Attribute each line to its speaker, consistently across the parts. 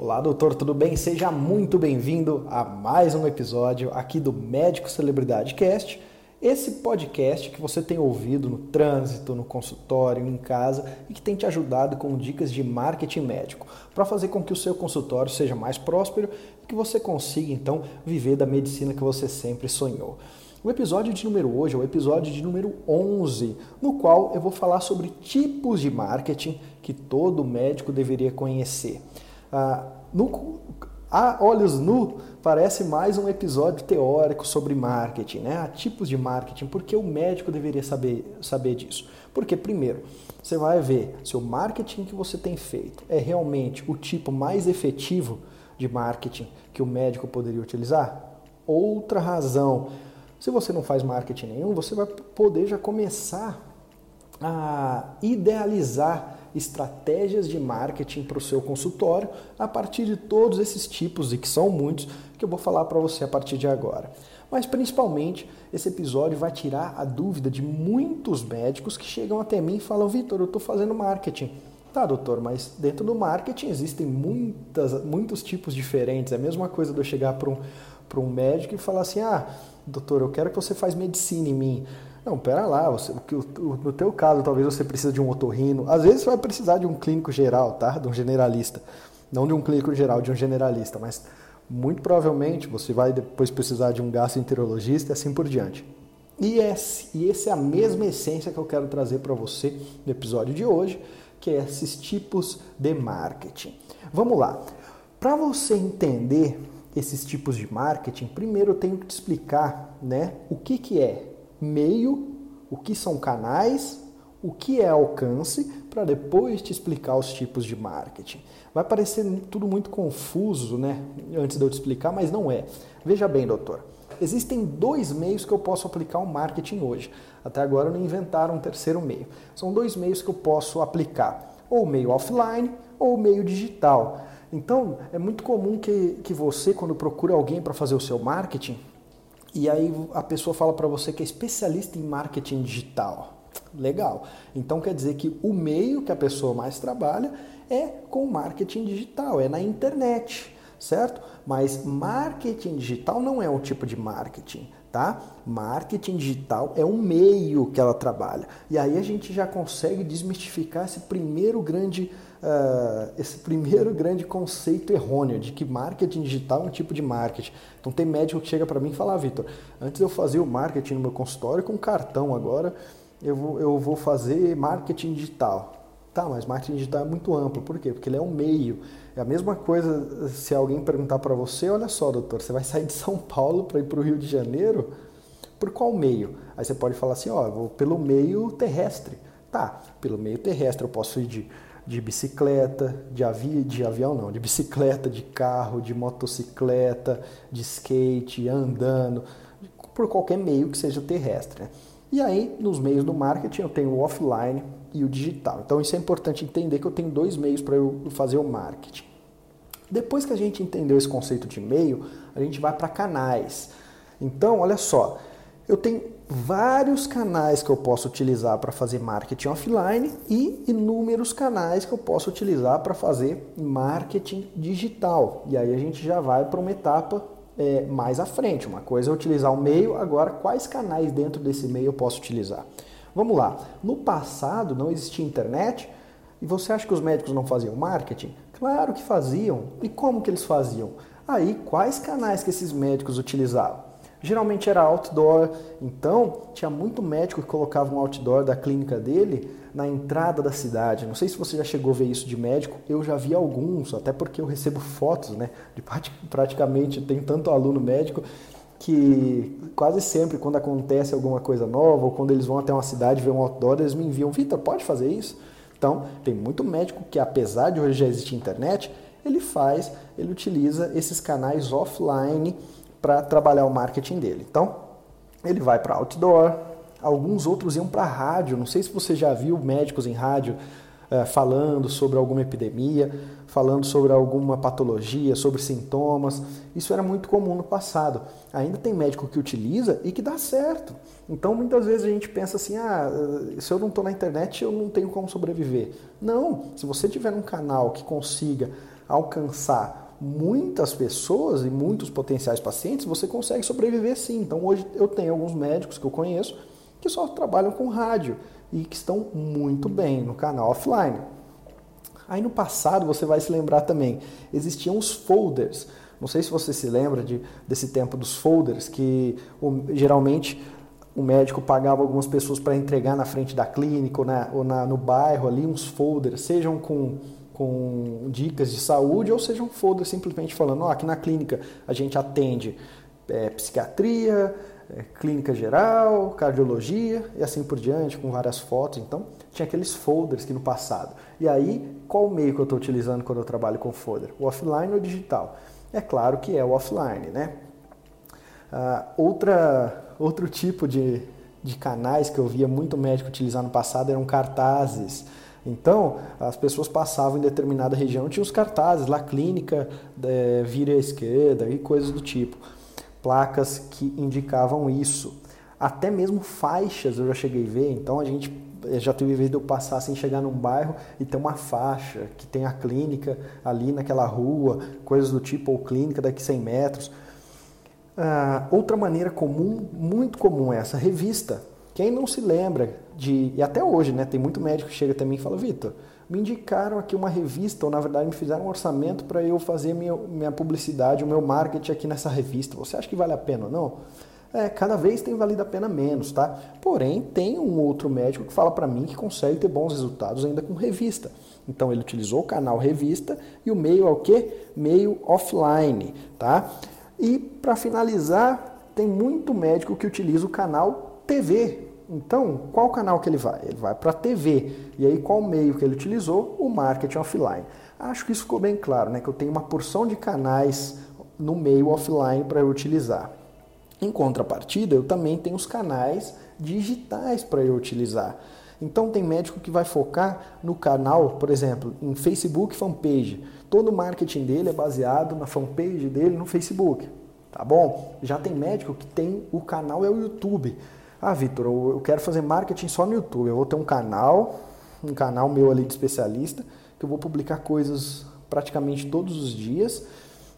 Speaker 1: Olá, doutor, tudo bem? Seja muito bem-vindo a mais um episódio aqui do Médico Celebridade Cast. Esse podcast que você tem ouvido no trânsito, no consultório, em casa e que tem te ajudado com dicas de marketing médico para fazer com que o seu consultório seja mais próspero e que você consiga então viver da medicina que você sempre sonhou. O episódio de número hoje é o episódio de número 11, no qual eu vou falar sobre tipos de marketing que todo médico deveria conhecer. Ah, no, a olhos nu, parece mais um episódio teórico sobre marketing, né? Há tipos de marketing, porque o médico deveria saber, saber disso. Porque, primeiro, você vai ver se o marketing que você tem feito é realmente o tipo mais efetivo de marketing que o médico poderia utilizar. Outra razão, se você não faz marketing nenhum, você vai poder já começar a idealizar estratégias de marketing para o seu consultório a partir de todos esses tipos, e que são muitos, que eu vou falar para você a partir de agora. Mas principalmente, esse episódio vai tirar a dúvida de muitos médicos que chegam até mim e falam: Vitor, eu estou fazendo marketing. Tá, doutor, mas dentro do marketing existem muitas, muitos tipos diferentes. É a mesma coisa de eu chegar para um, um médico e falar assim: ah, doutor, eu quero que você faça medicina em mim. Não, pera lá, você, no teu caso talvez você precisa de um otorrino, às vezes você vai precisar de um clínico geral, tá? De um generalista. Não de um clínico geral, de um generalista, mas muito provavelmente você vai depois precisar de um gastroenterologista e assim por diante. E esse, e essa é a mesma essência que eu quero trazer para você no episódio de hoje, que é esses tipos de marketing. Vamos lá. Para você entender esses tipos de marketing, primeiro eu tenho que te explicar né, o que, que é meio, o que são canais, o que é alcance, para depois te explicar os tipos de marketing. Vai parecer tudo muito confuso, né? Antes de eu te explicar, mas não é. Veja bem, doutor. Existem dois meios que eu posso aplicar o marketing hoje. Até agora não inventaram um terceiro meio. São dois meios que eu posso aplicar: ou meio offline ou meio digital. Então, é muito comum que, que você, quando procura alguém para fazer o seu marketing, e aí a pessoa fala para você que é especialista em marketing digital. Legal. Então quer dizer que o meio que a pessoa mais trabalha é com marketing digital, é na internet, certo? Mas marketing digital não é um tipo de marketing, tá? Marketing digital é um meio que ela trabalha. E aí a gente já consegue desmistificar esse primeiro grande uh, esse primeiro grande conceito errôneo de que marketing digital é um tipo de marketing. Então tem médico que chega para mim e fala, ah, Vitor, antes eu fazia o marketing no meu consultório com cartão, agora eu vou, eu vou fazer marketing digital. Tá, mas marketing digital é muito amplo. Por quê? Porque ele é um meio. É a mesma coisa se alguém perguntar para você, olha só, doutor, você vai sair de São Paulo para ir para o Rio de Janeiro? Por qual meio? Aí você pode falar assim, ó, eu vou pelo meio terrestre. Tá, pelo meio terrestre eu posso ir de de bicicleta, de, avi de avião não, de bicicleta, de carro, de motocicleta, de skate, andando, por qualquer meio que seja terrestre. Né? E aí, nos meios do marketing, eu tenho o offline e o digital. Então, isso é importante entender que eu tenho dois meios para eu fazer o marketing. Depois que a gente entendeu esse conceito de meio, a gente vai para canais. Então, olha só, eu tenho vários canais que eu posso utilizar para fazer marketing offline e inúmeros canais que eu posso utilizar para fazer marketing digital. E aí a gente já vai para uma etapa é, mais à frente. Uma coisa é utilizar o meio, agora quais canais dentro desse meio eu posso utilizar? Vamos lá. No passado não existia internet e você acha que os médicos não faziam marketing? Claro que faziam. E como que eles faziam? Aí, quais canais que esses médicos utilizavam? Geralmente era outdoor, então tinha muito médico que colocava um outdoor da clínica dele na entrada da cidade. Não sei se você já chegou a ver isso de médico, eu já vi alguns, até porque eu recebo fotos, né? De praticamente tem tanto aluno médico que quase sempre quando acontece alguma coisa nova ou quando eles vão até uma cidade ver um outdoor, eles me enviam, Vitor, pode fazer isso? Então, tem muito médico que apesar de hoje já existir internet, ele faz, ele utiliza esses canais offline para trabalhar o marketing dele. Então, ele vai para outdoor, alguns outros iam para rádio. Não sei se você já viu médicos em rádio uh, falando sobre alguma epidemia, falando sobre alguma patologia, sobre sintomas. Isso era muito comum no passado. Ainda tem médico que utiliza e que dá certo. Então, muitas vezes a gente pensa assim: ah, eh, se eu não estou na internet, eu não tenho como sobreviver. Não, se você tiver um canal que consiga alcançar muitas pessoas e muitos potenciais pacientes, você consegue sobreviver sim. Então hoje eu tenho alguns médicos que eu conheço que só trabalham com rádio e que estão muito bem no canal offline. Aí no passado você vai se lembrar também, existiam os folders. Não sei se você se lembra de, desse tempo dos folders, que um, geralmente o médico pagava algumas pessoas para entregar na frente da clínica ou, na, ou na, no bairro ali uns folders, sejam com, com dicas de saúde ou sejam folders simplesmente falando, oh, aqui na clínica a gente atende é, psiquiatria, é, clínica geral, cardiologia e assim por diante, com várias fotos. Então, tinha aqueles folders que no passado. E aí, qual meio que eu estou utilizando quando eu trabalho com folder? O offline ou o digital? É claro que é o offline, né? Uh, outra, outro tipo de, de canais que eu via muito médico utilizar no passado eram cartazes. Então, as pessoas passavam em determinada região, tinha os cartazes lá, clínica, é, à esquerda e coisas do tipo placas que indicavam isso. Até mesmo faixas eu já cheguei a ver, então a gente já teve vez de eu passar sem chegar num bairro e ter uma faixa que tem a clínica ali naquela rua, coisas do tipo, ou clínica daqui 100 metros. Ah, outra maneira comum, muito comum é essa, revista. Quem não se lembra de. E até hoje, né? Tem muito médico que chega também e fala, Vitor, me indicaram aqui uma revista, ou na verdade me fizeram um orçamento para eu fazer minha, minha publicidade, o meu marketing aqui nessa revista. Você acha que vale a pena ou não? É, cada vez tem valido a pena menos, tá? Porém, tem um outro médico que fala para mim que consegue ter bons resultados ainda com revista. Então ele utilizou o canal revista e o meio é o quê? Meio offline, tá? E para finalizar, tem muito médico que utiliza o canal TV, então, qual canal que ele vai? Ele vai para a TV. E aí, qual meio que ele utilizou? O marketing offline. Acho que isso ficou bem claro, né? Que eu tenho uma porção de canais no meio offline para eu utilizar. Em contrapartida, eu também tenho os canais digitais para eu utilizar. Então tem médico que vai focar no canal, por exemplo, em Facebook fanpage. Todo o marketing dele é baseado na fanpage dele no Facebook, tá bom? Já tem médico que tem o canal é o YouTube. Ah, Vitor, eu quero fazer marketing só no YouTube. Eu vou ter um canal, um canal meu ali de especialista, que eu vou publicar coisas praticamente todos os dias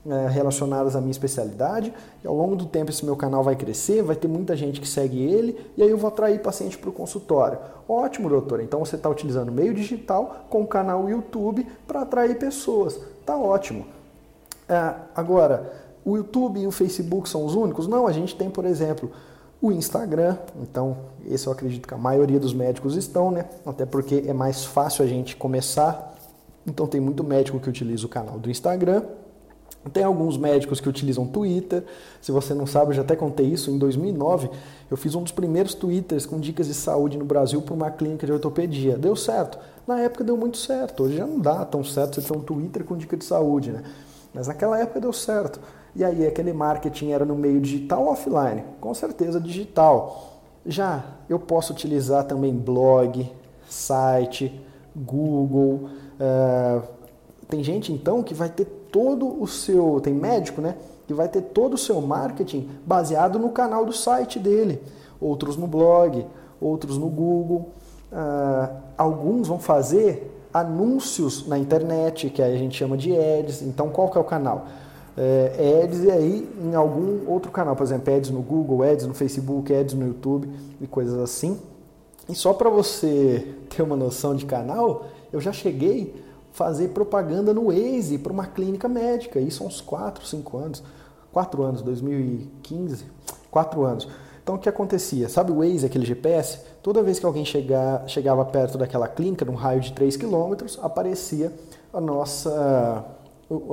Speaker 1: é, relacionadas à minha especialidade. E ao longo do tempo esse meu canal vai crescer, vai ter muita gente que segue ele e aí eu vou atrair paciente para o consultório. Ótimo, doutor. Então você está utilizando meio digital com o canal YouTube para atrair pessoas. Tá ótimo. É, agora, o YouTube e o Facebook são os únicos? Não, a gente tem, por exemplo, o Instagram, então esse eu acredito que a maioria dos médicos estão, né? Até porque é mais fácil a gente começar. Então tem muito médico que utiliza o canal do Instagram. Tem alguns médicos que utilizam Twitter. Se você não sabe, eu já até contei isso. Em 2009, eu fiz um dos primeiros Twitters com dicas de saúde no Brasil para uma clínica de ortopedia. Deu certo. Na época deu muito certo. Hoje já não dá tão certo você ter um Twitter com dica de saúde, né? Mas naquela época deu certo. E aí aquele marketing era no meio digital ou offline? Com certeza digital. Já eu posso utilizar também blog, site, Google. Uh, tem gente então que vai ter todo o seu, tem médico, né? Que vai ter todo o seu marketing baseado no canal do site dele. Outros no blog, outros no Google. Uh, alguns vão fazer anúncios na internet, que a gente chama de ads. Então qual que é o canal? É, ads e aí em algum outro canal, por exemplo, ads no Google, ads no Facebook, ads no YouTube e coisas assim. E só para você ter uma noção de canal, eu já cheguei a fazer propaganda no Waze para uma clínica médica, isso há uns 4, 5 anos, 4 anos, 2015, 4 anos. Então o que acontecia? Sabe o Waze, aquele GPS? Toda vez que alguém chegar, chegava perto daquela clínica, num raio de 3 km, aparecia a nossa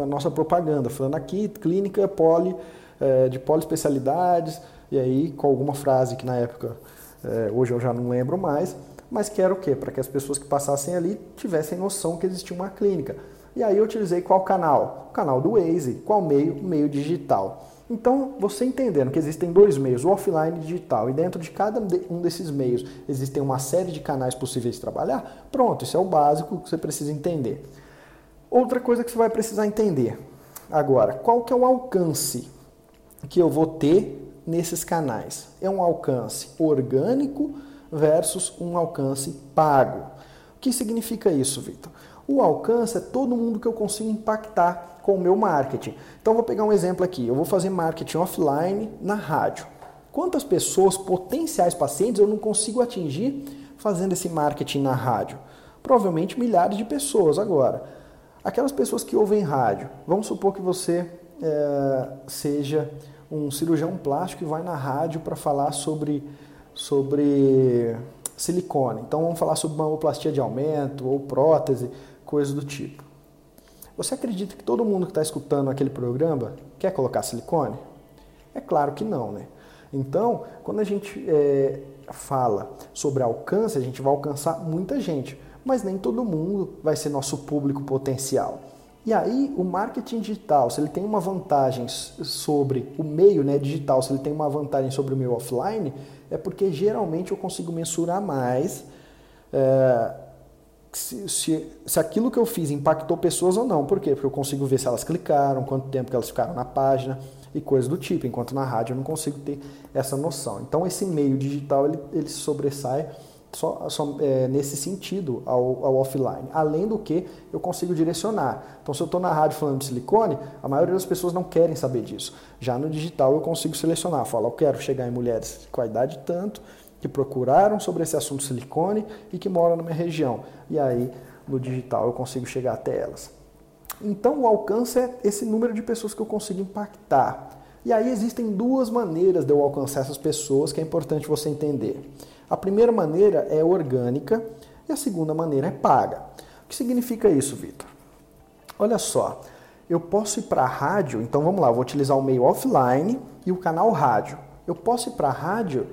Speaker 1: a nossa propaganda, falando aqui, clínica poli, é, de poliespecialidades, e aí com alguma frase que na época, é, hoje eu já não lembro mais, mas que era o quê? Para que as pessoas que passassem ali tivessem noção que existia uma clínica. E aí eu utilizei qual canal? O canal do Waze. Qual meio? Meio digital. Então, você entendendo que existem dois meios, o offline e o digital, e dentro de cada um desses meios existem uma série de canais possíveis de trabalhar, pronto, isso é o básico que você precisa entender. Outra coisa que você vai precisar entender agora, qual que é o alcance que eu vou ter nesses canais? É um alcance orgânico versus um alcance pago. O que significa isso, Vitor? O alcance é todo mundo que eu consigo impactar com o meu marketing. Então vou pegar um exemplo aqui. Eu vou fazer marketing offline na rádio. Quantas pessoas, potenciais pacientes, eu não consigo atingir fazendo esse marketing na rádio? Provavelmente milhares de pessoas. Agora, aquelas pessoas que ouvem rádio, vamos supor que você é, seja um cirurgião plástico e vai na rádio para falar sobre, sobre silicone. Então vamos falar sobre mamoplastia de aumento ou prótese, coisas do tipo. Você acredita que todo mundo que está escutando aquele programa quer colocar silicone? É claro que não, né? Então, quando a gente é, fala sobre alcance, a gente vai alcançar muita gente, mas nem todo mundo vai ser nosso público potencial. E aí, o marketing digital, se ele tem uma vantagem sobre o meio né, digital, se ele tem uma vantagem sobre o meu offline, é porque geralmente eu consigo mensurar mais é, se, se, se, aquilo que eu fiz impactou pessoas ou não. Por quê? Porque eu consigo ver se elas clicaram, quanto tempo que elas ficaram na página e coisas do tipo, enquanto na rádio eu não consigo ter essa noção. Então, esse meio digital ele, ele sobressai só, só é, nesse sentido ao, ao, offline. Além do que eu consigo direcionar. Então, se eu estou na rádio falando de silicone, a maioria das pessoas não querem saber disso. Já no digital eu consigo selecionar. Falo, eu quero chegar em mulheres com a idade tanto, que procuraram sobre esse assunto silicone e que moram na minha região. E aí, no digital, eu consigo chegar até elas. Então, o alcance é esse número de pessoas que eu consigo impactar. E aí existem duas maneiras de eu alcançar essas pessoas que é importante você entender. A primeira maneira é orgânica e a segunda maneira é paga. O que significa isso, Vitor? Olha só, eu posso ir para a rádio, então vamos lá, vou utilizar o meio offline e o canal rádio. Eu posso ir para a rádio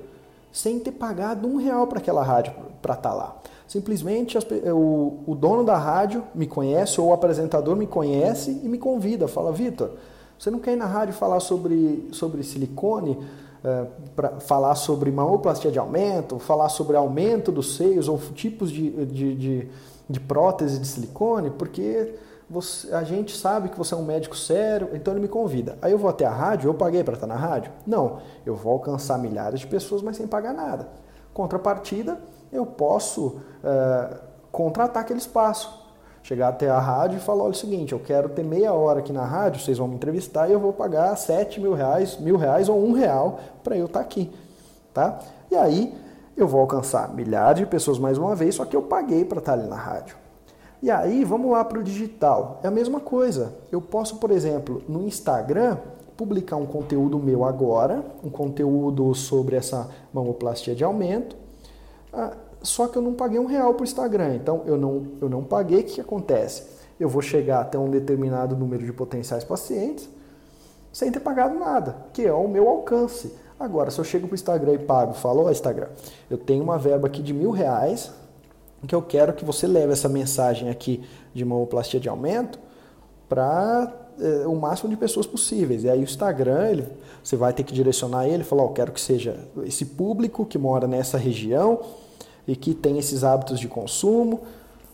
Speaker 1: sem ter pagado um real para aquela rádio para estar tá lá. Simplesmente o, o dono da rádio me conhece ou o apresentador me conhece e me convida, fala, Vitor, você não quer ir na rádio falar sobre, sobre silicone? É, para falar sobre mamoplastia de aumento, falar sobre aumento dos seios ou tipos de, de, de, de prótese de silicone, porque você, a gente sabe que você é um médico sério, então ele me convida. Aí eu vou até a rádio, eu paguei para estar na rádio? Não, eu vou alcançar milhares de pessoas, mas sem pagar nada. Contrapartida, eu posso é, contratar aquele espaço chegar até a rádio e falar, olha o seguinte, eu quero ter meia hora aqui na rádio, vocês vão me entrevistar e eu vou pagar sete mil reais, mil reais ou um real para eu estar tá aqui, tá? E aí eu vou alcançar milhares de pessoas mais uma vez, só que eu paguei para estar tá ali na rádio. E aí vamos lá para o digital, é a mesma coisa. Eu posso, por exemplo, no Instagram publicar um conteúdo meu agora, um conteúdo sobre essa mamoplastia de aumento. Só que eu não paguei um real para o Instagram. Então eu não, eu não paguei, o que, acontece? Eu vou chegar até um determinado número de potenciais pacientes sem ter pagado nada, que é o meu alcance. Agora, se eu chego para o Instagram e pago, falo, ó oh, Instagram, eu tenho uma verba aqui de mil reais que eu quero que você leve essa mensagem aqui de mamoplastia de aumento para é, o máximo de pessoas possíveis. E aí o Instagram, ele, você vai ter que direcionar ele, falar, ó, quero que seja esse público que mora nessa região, e que tem esses hábitos de consumo,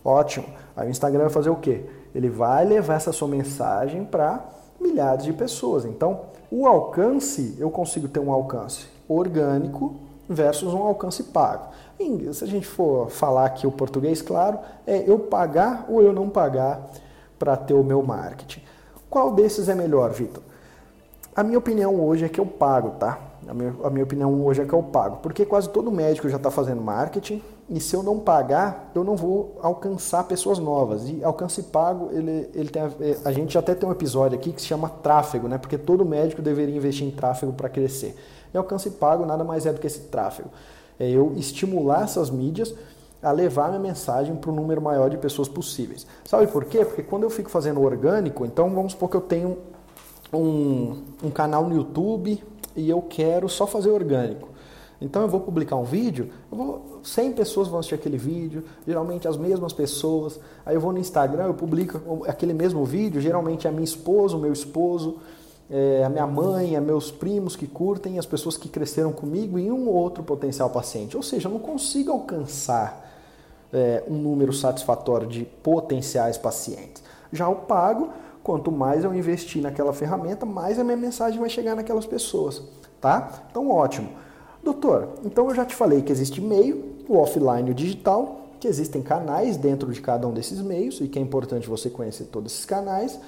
Speaker 1: ótimo. Aí o Instagram vai fazer o quê? Ele vai levar essa sua mensagem para milhares de pessoas. Então, o alcance, eu consigo ter um alcance orgânico versus um alcance pago. Se a gente for falar aqui o português, claro, é eu pagar ou eu não pagar para ter o meu marketing. Qual desses é melhor, Vitor? A minha opinião hoje é que eu pago, tá? A minha, a minha opinião hoje é que eu pago, porque quase todo médico já está fazendo marketing e se eu não pagar, eu não vou alcançar pessoas novas. E alcance pago, ele, ele tem a, é, a gente até tem um episódio aqui que se chama tráfego, né? Porque todo médico deveria investir em tráfego para crescer. E alcance pago nada mais é do que esse tráfego. É eu estimular essas mídias a levar minha mensagem para o número maior de pessoas possíveis. Sabe por quê? Porque quando eu fico fazendo orgânico, então vamos supor que eu tenho um, um canal no YouTube e eu quero só fazer orgânico. Então eu vou publicar um vídeo, vou, 100 pessoas vão assistir aquele vídeo, geralmente as mesmas pessoas. Aí eu vou no Instagram, eu publico aquele mesmo vídeo, geralmente é a minha esposa, o meu esposo, é, a minha mãe, é meus primos que curtem, as pessoas que cresceram comigo e um ou outro potencial paciente. Ou seja, eu não consigo alcançar é, um número satisfatório de potenciais pacientes. Já o pago, Quanto mais eu investir naquela ferramenta, mais a minha mensagem vai chegar naquelas pessoas, tá? Então, ótimo. Doutor, então eu já te falei que existe meio, o offline e o digital, que existem canais dentro de cada um desses meios e que é importante você conhecer todos esses canais,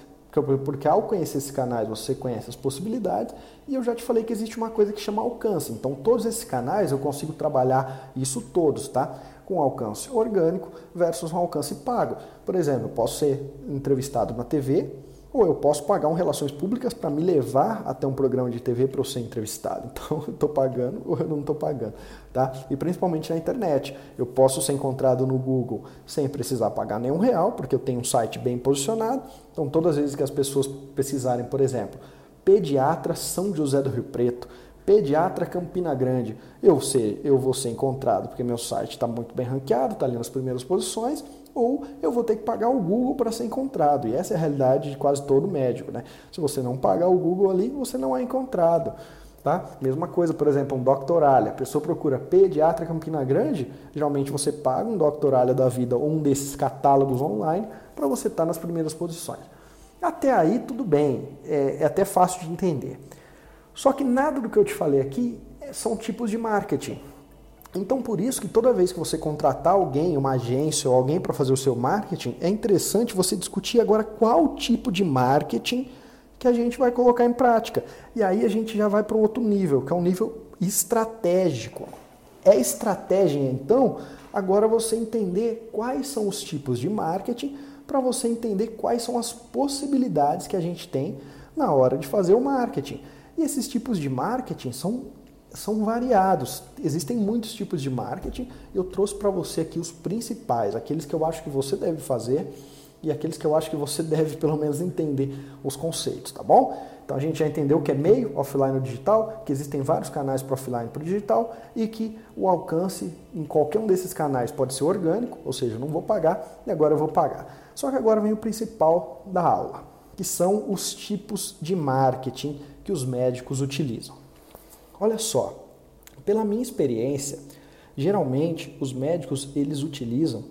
Speaker 1: porque ao conhecer esses canais você conhece as possibilidades e eu já te falei que existe uma coisa que chama alcance. Então todos esses canais eu consigo trabalhar isso todos, tá? Com alcance orgânico versus um alcance pago. Por exemplo, eu posso ser entrevistado na TV, ou eu posso pagar um relações públicas para me levar até um programa de TV para eu ser entrevistado. Então, eu estou pagando ou eu não estou pagando, tá? E principalmente na internet. Eu posso ser encontrado no Google sem precisar pagar nenhum real, porque eu tenho um site bem posicionado. Então, todas as vezes que as pessoas precisarem, por exemplo, pediatra São José do Rio Preto, pediatra Campina Grande, eu sei, eu vou ser encontrado porque meu site está muito bem ranqueado, está ali nas primeiras posições ou eu vou ter que pagar o Google para ser encontrado. E essa é a realidade de quase todo médico. Né? Se você não pagar o Google ali, você não é encontrado. Tá? Mesma coisa, por exemplo, um doctoralha. A pessoa procura pediatra Campina Grande, geralmente você paga um doctoralha da vida ou um desses catálogos online para você estar tá nas primeiras posições. Até aí tudo bem, é, é até fácil de entender. Só que nada do que eu te falei aqui são tipos de marketing. Então, por isso que toda vez que você contratar alguém, uma agência ou alguém para fazer o seu marketing, é interessante você discutir agora qual tipo de marketing que a gente vai colocar em prática. E aí a gente já vai para um outro nível, que é um nível estratégico. É estratégia, então, agora você entender quais são os tipos de marketing para você entender quais são as possibilidades que a gente tem na hora de fazer o marketing. E esses tipos de marketing são são variados. Existem muitos tipos de marketing. Eu trouxe para você aqui os principais, aqueles que eu acho que você deve fazer e aqueles que eu acho que você deve pelo menos entender os conceitos, tá bom? Então a gente já entendeu que é meio offline ou digital, que existem vários canais para offline e para digital e que o alcance em qualquer um desses canais pode ser orgânico, ou seja, eu não vou pagar e agora eu vou pagar. Só que agora vem o principal da aula, que são os tipos de marketing que os médicos utilizam. Olha só, pela minha experiência, geralmente os médicos eles utilizam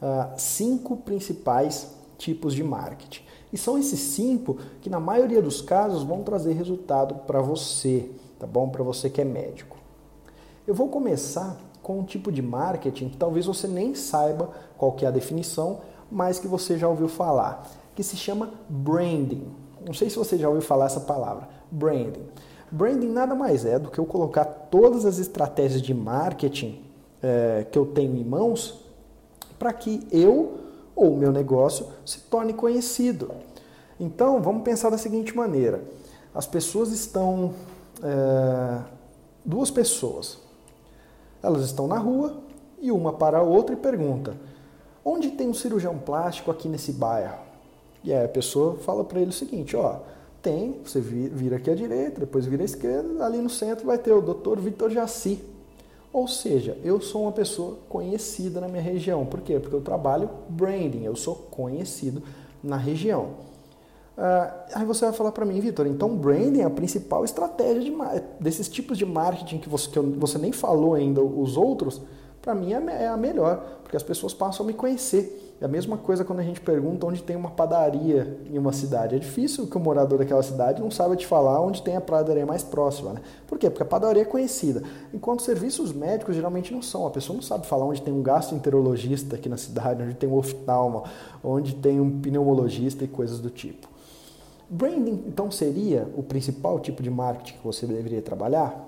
Speaker 1: ah, cinco principais tipos de marketing. E são esses cinco que na maioria dos casos vão trazer resultado para você, tá bom? Para você que é médico. Eu vou começar com um tipo de marketing que talvez você nem saiba qual que é a definição, mas que você já ouviu falar, que se chama branding. Não sei se você já ouviu falar essa palavra, branding. Branding nada mais é do que eu colocar todas as estratégias de marketing é, que eu tenho em mãos para que eu ou meu negócio se torne conhecido. Então, vamos pensar da seguinte maneira: as pessoas estão. É, duas pessoas. Elas estão na rua e uma para a outra e pergunta: onde tem um cirurgião plástico aqui nesse bairro? E aí a pessoa fala para ele o seguinte: ó tem, você vira aqui à direita, depois vira à esquerda, ali no centro vai ter o Dr. Vitor Jaci. Ou seja, eu sou uma pessoa conhecida na minha região. Por quê? Porque eu trabalho branding, eu sou conhecido na região. Uh, aí você vai falar para mim, Vitor, então branding é a principal estratégia de, desses tipos de marketing que você, que você nem falou ainda, os outros, para mim é, é a melhor, porque as pessoas passam a me conhecer. É a mesma coisa quando a gente pergunta onde tem uma padaria em uma cidade. É difícil que o morador daquela cidade não saiba te falar onde tem a padaria mais próxima. Né? Por quê? Porque a padaria é conhecida. Enquanto serviços médicos geralmente não são. A pessoa não sabe falar onde tem um gastroenterologista aqui na cidade, onde tem um oftalmo, onde tem um pneumologista e coisas do tipo. Branding, então, seria o principal tipo de marketing que você deveria trabalhar?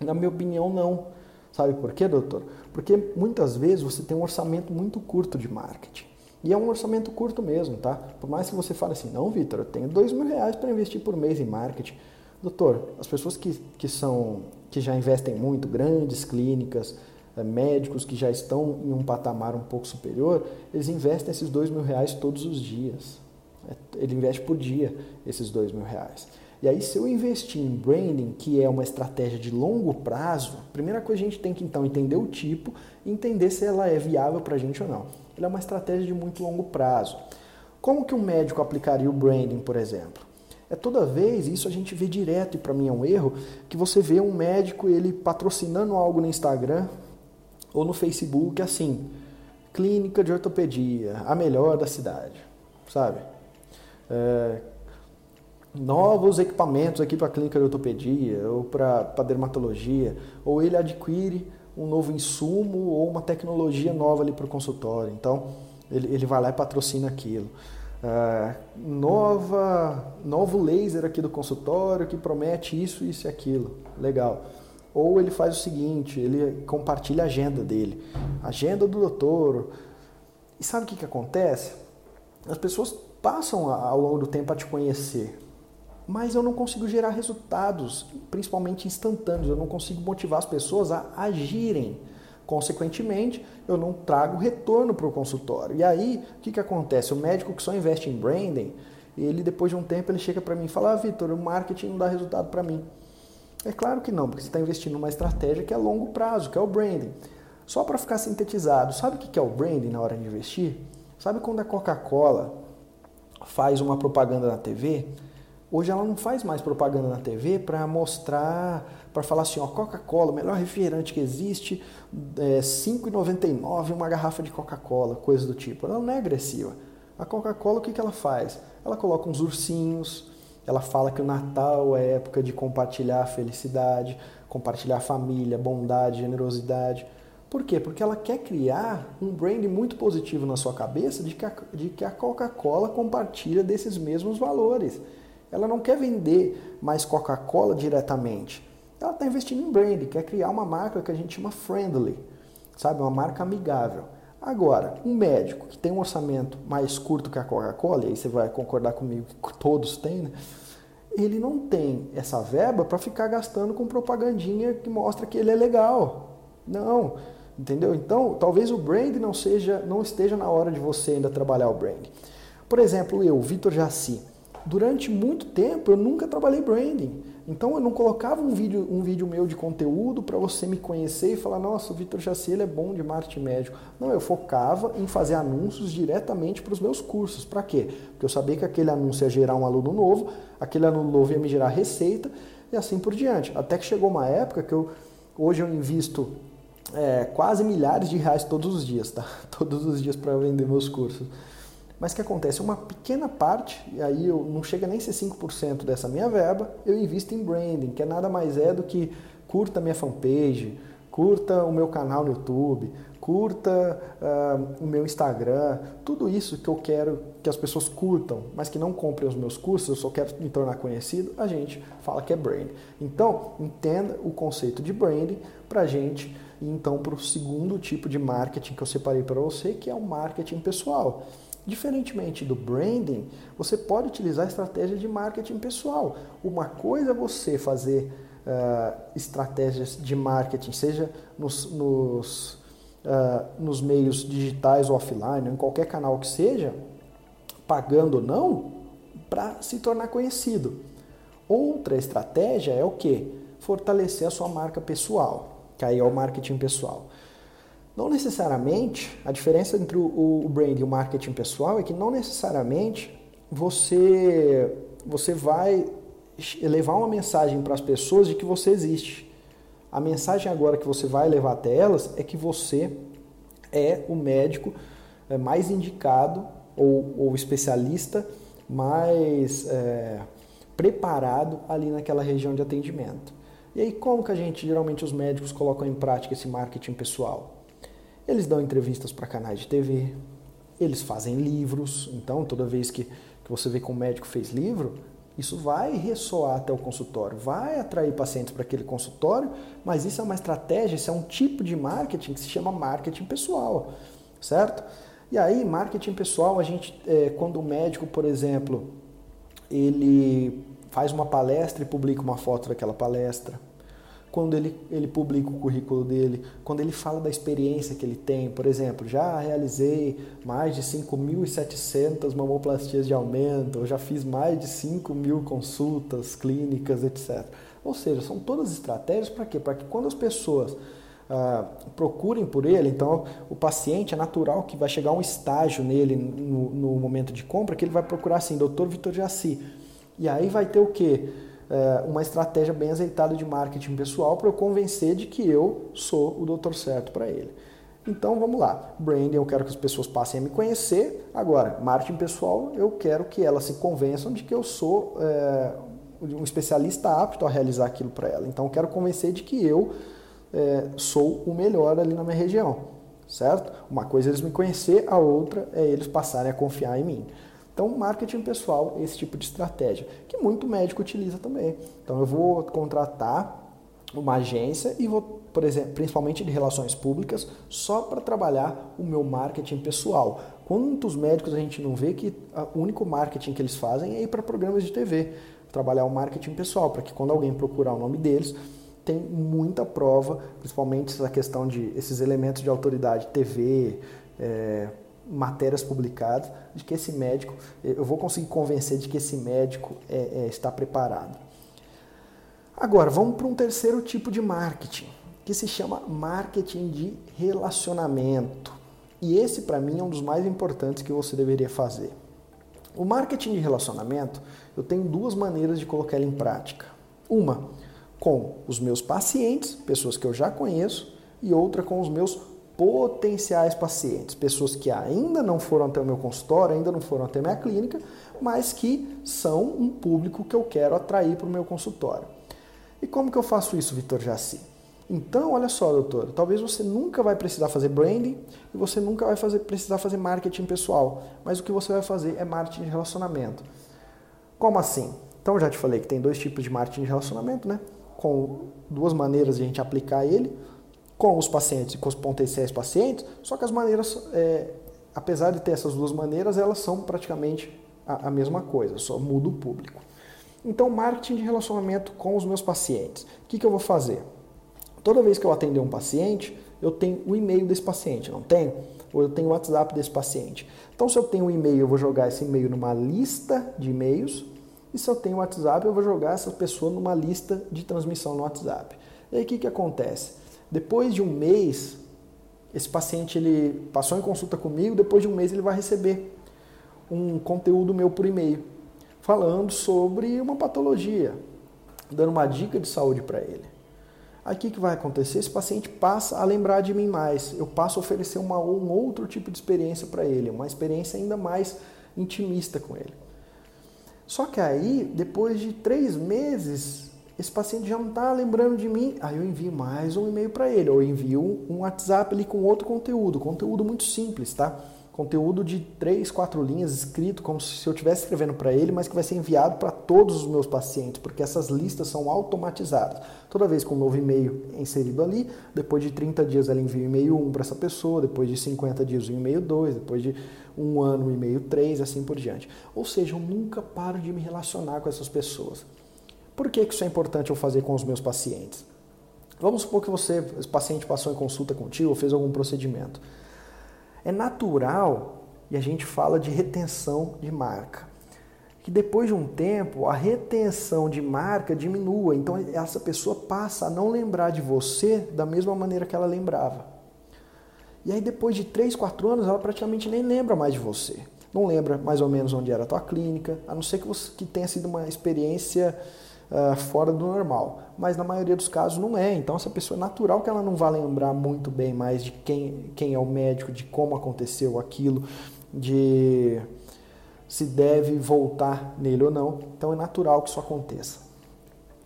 Speaker 1: Na minha opinião, não. Sabe por quê, doutor? Porque muitas vezes você tem um orçamento muito curto de marketing. E é um orçamento curto mesmo, tá? Por mais que você fale assim, não, Vitor, eu tenho dois mil reais para investir por mês em marketing. Doutor, as pessoas que, que, são, que já investem muito, grandes clínicas, é, médicos que já estão em um patamar um pouco superior, eles investem esses dois mil reais todos os dias. É, ele investe por dia esses dois mil reais. E aí, se eu investir em branding, que é uma estratégia de longo prazo, primeira coisa a gente tem que então entender o tipo e entender se ela é viável para a gente ou não. Ela é uma estratégia de muito longo prazo. Como que um médico aplicaria o branding, por exemplo? É toda vez, isso a gente vê direto, e para mim é um erro, que você vê um médico ele patrocinando algo no Instagram ou no Facebook assim, clínica de ortopedia, a melhor da cidade, sabe? É, novos equipamentos aqui para a clínica de ortopedia ou para dermatologia, ou ele adquire um novo insumo ou uma tecnologia nova ali para o consultório. Então, ele, ele vai lá e patrocina aquilo. Uh, nova, novo laser aqui do consultório que promete isso, isso e aquilo. Legal. Ou ele faz o seguinte, ele compartilha a agenda dele. Agenda do doutor. E sabe o que, que acontece? As pessoas passam ao longo do tempo a te conhecer, mas eu não consigo gerar resultados, principalmente instantâneos. Eu não consigo motivar as pessoas a agirem. Consequentemente, eu não trago retorno para o consultório. E aí, o que, que acontece? O médico que só investe em branding, ele depois de um tempo ele chega para mim e fala: ah, Vitor, o marketing não dá resultado para mim. É claro que não, porque você está investindo numa estratégia que é a longo prazo, que é o branding. Só para ficar sintetizado, sabe o que é o branding na hora de investir? Sabe quando a Coca-Cola faz uma propaganda na TV? Hoje ela não faz mais propaganda na TV para mostrar, para falar assim, ó, Coca-Cola, o melhor refrigerante que existe, é 5,99 uma garrafa de Coca-Cola, coisa do tipo. Ela não é agressiva. A Coca-Cola, o que, que ela faz? Ela coloca uns ursinhos, ela fala que o Natal é época de compartilhar a felicidade, compartilhar a família, bondade, generosidade. Por quê? Porque ela quer criar um brand muito positivo na sua cabeça de que a, de que a Coca-Cola compartilha desses mesmos valores. Ela não quer vender mais Coca-Cola diretamente. Ela está investindo em brand, quer criar uma marca que a gente chama friendly, sabe? Uma marca amigável. Agora, um médico que tem um orçamento mais curto que a Coca-Cola, e aí você vai concordar comigo que todos têm, né? ele não tem essa verba para ficar gastando com propagandinha que mostra que ele é legal. Não, entendeu? Então, talvez o brand não seja, não esteja na hora de você ainda trabalhar o brand. Por exemplo, eu, Vitor Jaci, durante muito tempo eu nunca trabalhei branding. Então eu não colocava um vídeo, um vídeo meu de conteúdo para você me conhecer e falar, nossa, o Vitor Chassi é bom de marketing médico. Não, eu focava em fazer anúncios diretamente para os meus cursos. Para quê? Porque eu sabia que aquele anúncio ia gerar um aluno novo, aquele aluno novo ia me gerar receita e assim por diante. Até que chegou uma época que eu hoje eu invisto é, quase milhares de reais todos os dias, tá? Todos os dias para vender meus cursos. Mas o que acontece? Uma pequena parte, e aí eu não chega nem a ser 5% dessa minha verba, eu invisto em branding, que é nada mais é do que curta minha fanpage, curta o meu canal no YouTube, curta uh, o meu Instagram, tudo isso que eu quero que as pessoas curtam, mas que não comprem os meus cursos, eu só quero me tornar conhecido, a gente fala que é branding. Então, entenda o conceito de branding para a gente e então para o segundo tipo de marketing que eu separei para você, que é o marketing pessoal. Diferentemente do branding, você pode utilizar estratégias de marketing pessoal. Uma coisa é você fazer uh, estratégias de marketing, seja nos, nos, uh, nos meios digitais ou offline, em qualquer canal que seja, pagando ou não, para se tornar conhecido. Outra estratégia é o que? Fortalecer a sua marca pessoal, que aí é o marketing pessoal. Não necessariamente, a diferença entre o, o brand e o marketing pessoal é que não necessariamente você, você vai levar uma mensagem para as pessoas de que você existe. A mensagem agora que você vai levar até elas é que você é o médico é, mais indicado ou, ou especialista mais é, preparado ali naquela região de atendimento. E aí como que a gente, geralmente os médicos colocam em prática esse marketing pessoal? Eles dão entrevistas para canais de TV, eles fazem livros, então toda vez que, que você vê que um médico fez livro, isso vai ressoar até o consultório, vai atrair pacientes para aquele consultório, mas isso é uma estratégia, isso é um tipo de marketing que se chama marketing pessoal, certo? E aí, marketing pessoal, a gente, é, quando o médico, por exemplo, ele faz uma palestra e publica uma foto daquela palestra, quando ele, ele publica o currículo dele, quando ele fala da experiência que ele tem. Por exemplo, já realizei mais de 5.700 mamoplastias de aumento, eu já fiz mais de 5 mil consultas clínicas, etc. Ou seja, são todas estratégias para quê? Para que quando as pessoas ah, procurem por ele, então o paciente é natural que vai chegar um estágio nele no, no momento de compra que ele vai procurar assim, doutor Vitor Jaci. E aí vai ter o quê? É, uma estratégia bem azeitada de marketing pessoal para eu convencer de que eu sou o doutor certo para ele. Então vamos lá. Branding, eu quero que as pessoas passem a me conhecer. Agora, marketing pessoal, eu quero que elas se convençam de que eu sou é, um especialista apto a realizar aquilo para ela. Então eu quero convencer de que eu é, sou o melhor ali na minha região, certo? Uma coisa é eles me conhecer, a outra é eles passarem a confiar em mim. Então, marketing pessoal esse tipo de estratégia, que muito médico utiliza também. Então, eu vou contratar uma agência e vou, por exemplo, principalmente de relações públicas, só para trabalhar o meu marketing pessoal. Quantos médicos a gente não vê que o único marketing que eles fazem é ir para programas de TV, trabalhar o marketing pessoal, para que quando alguém procurar o nome deles, tem muita prova, principalmente essa questão de esses elementos de autoridade, TV, é, matérias publicadas, de que esse médico, eu vou conseguir convencer de que esse médico é, é, está preparado. Agora, vamos para um terceiro tipo de marketing, que se chama marketing de relacionamento. E esse, para mim, é um dos mais importantes que você deveria fazer. O marketing de relacionamento, eu tenho duas maneiras de colocar ele em prática. Uma, com os meus pacientes, pessoas que eu já conheço, e outra com os meus potenciais pacientes, pessoas que ainda não foram até o meu consultório, ainda não foram até a minha clínica, mas que são um público que eu quero atrair para o meu consultório. E como que eu faço isso, Vitor Jaci? Então, olha só, doutor, talvez você nunca vai precisar fazer branding e você nunca vai fazer, precisar fazer marketing pessoal, mas o que você vai fazer é marketing de relacionamento. Como assim? Então, já te falei que tem dois tipos de marketing de relacionamento, né? Com duas maneiras de a gente aplicar ele, com os pacientes e com os potenciais pacientes, só que as maneiras, é, apesar de ter essas duas maneiras, elas são praticamente a, a mesma coisa, só muda o público. Então, marketing de relacionamento com os meus pacientes. O que, que eu vou fazer? Toda vez que eu atender um paciente, eu tenho o e-mail desse paciente, não tenho? Ou eu tenho o WhatsApp desse paciente. Então, se eu tenho um e-mail, eu vou jogar esse e-mail numa lista de e-mails. E se eu tenho o WhatsApp, eu vou jogar essa pessoa numa lista de transmissão no WhatsApp. E aí, o que, que acontece? Depois de um mês, esse paciente ele passou em consulta comigo, depois de um mês ele vai receber um conteúdo meu por e-mail falando sobre uma patologia, dando uma dica de saúde para ele. Que, que vai acontecer? Esse paciente passa a lembrar de mim mais. Eu passo a oferecer uma, um outro tipo de experiência para ele, uma experiência ainda mais intimista com ele. Só que aí, depois de três meses, esse paciente já não está lembrando de mim. Aí eu envio mais um e-mail para ele, ou envio um WhatsApp ali com outro conteúdo, conteúdo muito simples, tá? conteúdo de três, quatro linhas escrito como se eu estivesse escrevendo para ele, mas que vai ser enviado para todos os meus pacientes, porque essas listas são automatizadas. Toda vez que um novo e-mail é inserido ali, depois de 30 dias ela envia o e-mail 1 para essa pessoa, depois de 50 dias o e-mail 2, depois de um ano o e-mail 3, assim por diante. Ou seja, eu nunca paro de me relacionar com essas pessoas. Por que isso é importante eu fazer com os meus pacientes? Vamos supor que você, esse paciente passou em consulta contigo ou fez algum procedimento. É natural, e a gente fala de retenção de marca, que depois de um tempo a retenção de marca diminua, então essa pessoa passa a não lembrar de você da mesma maneira que ela lembrava. E aí depois de 3, 4 anos ela praticamente nem lembra mais de você. Não lembra mais ou menos onde era a tua clínica, a não ser que, você, que tenha sido uma experiência uh, fora do normal. Mas na maioria dos casos não é. Então essa pessoa é natural que ela não vá lembrar muito bem mais de quem, quem é o médico, de como aconteceu aquilo, de se deve voltar nele ou não. Então é natural que isso aconteça.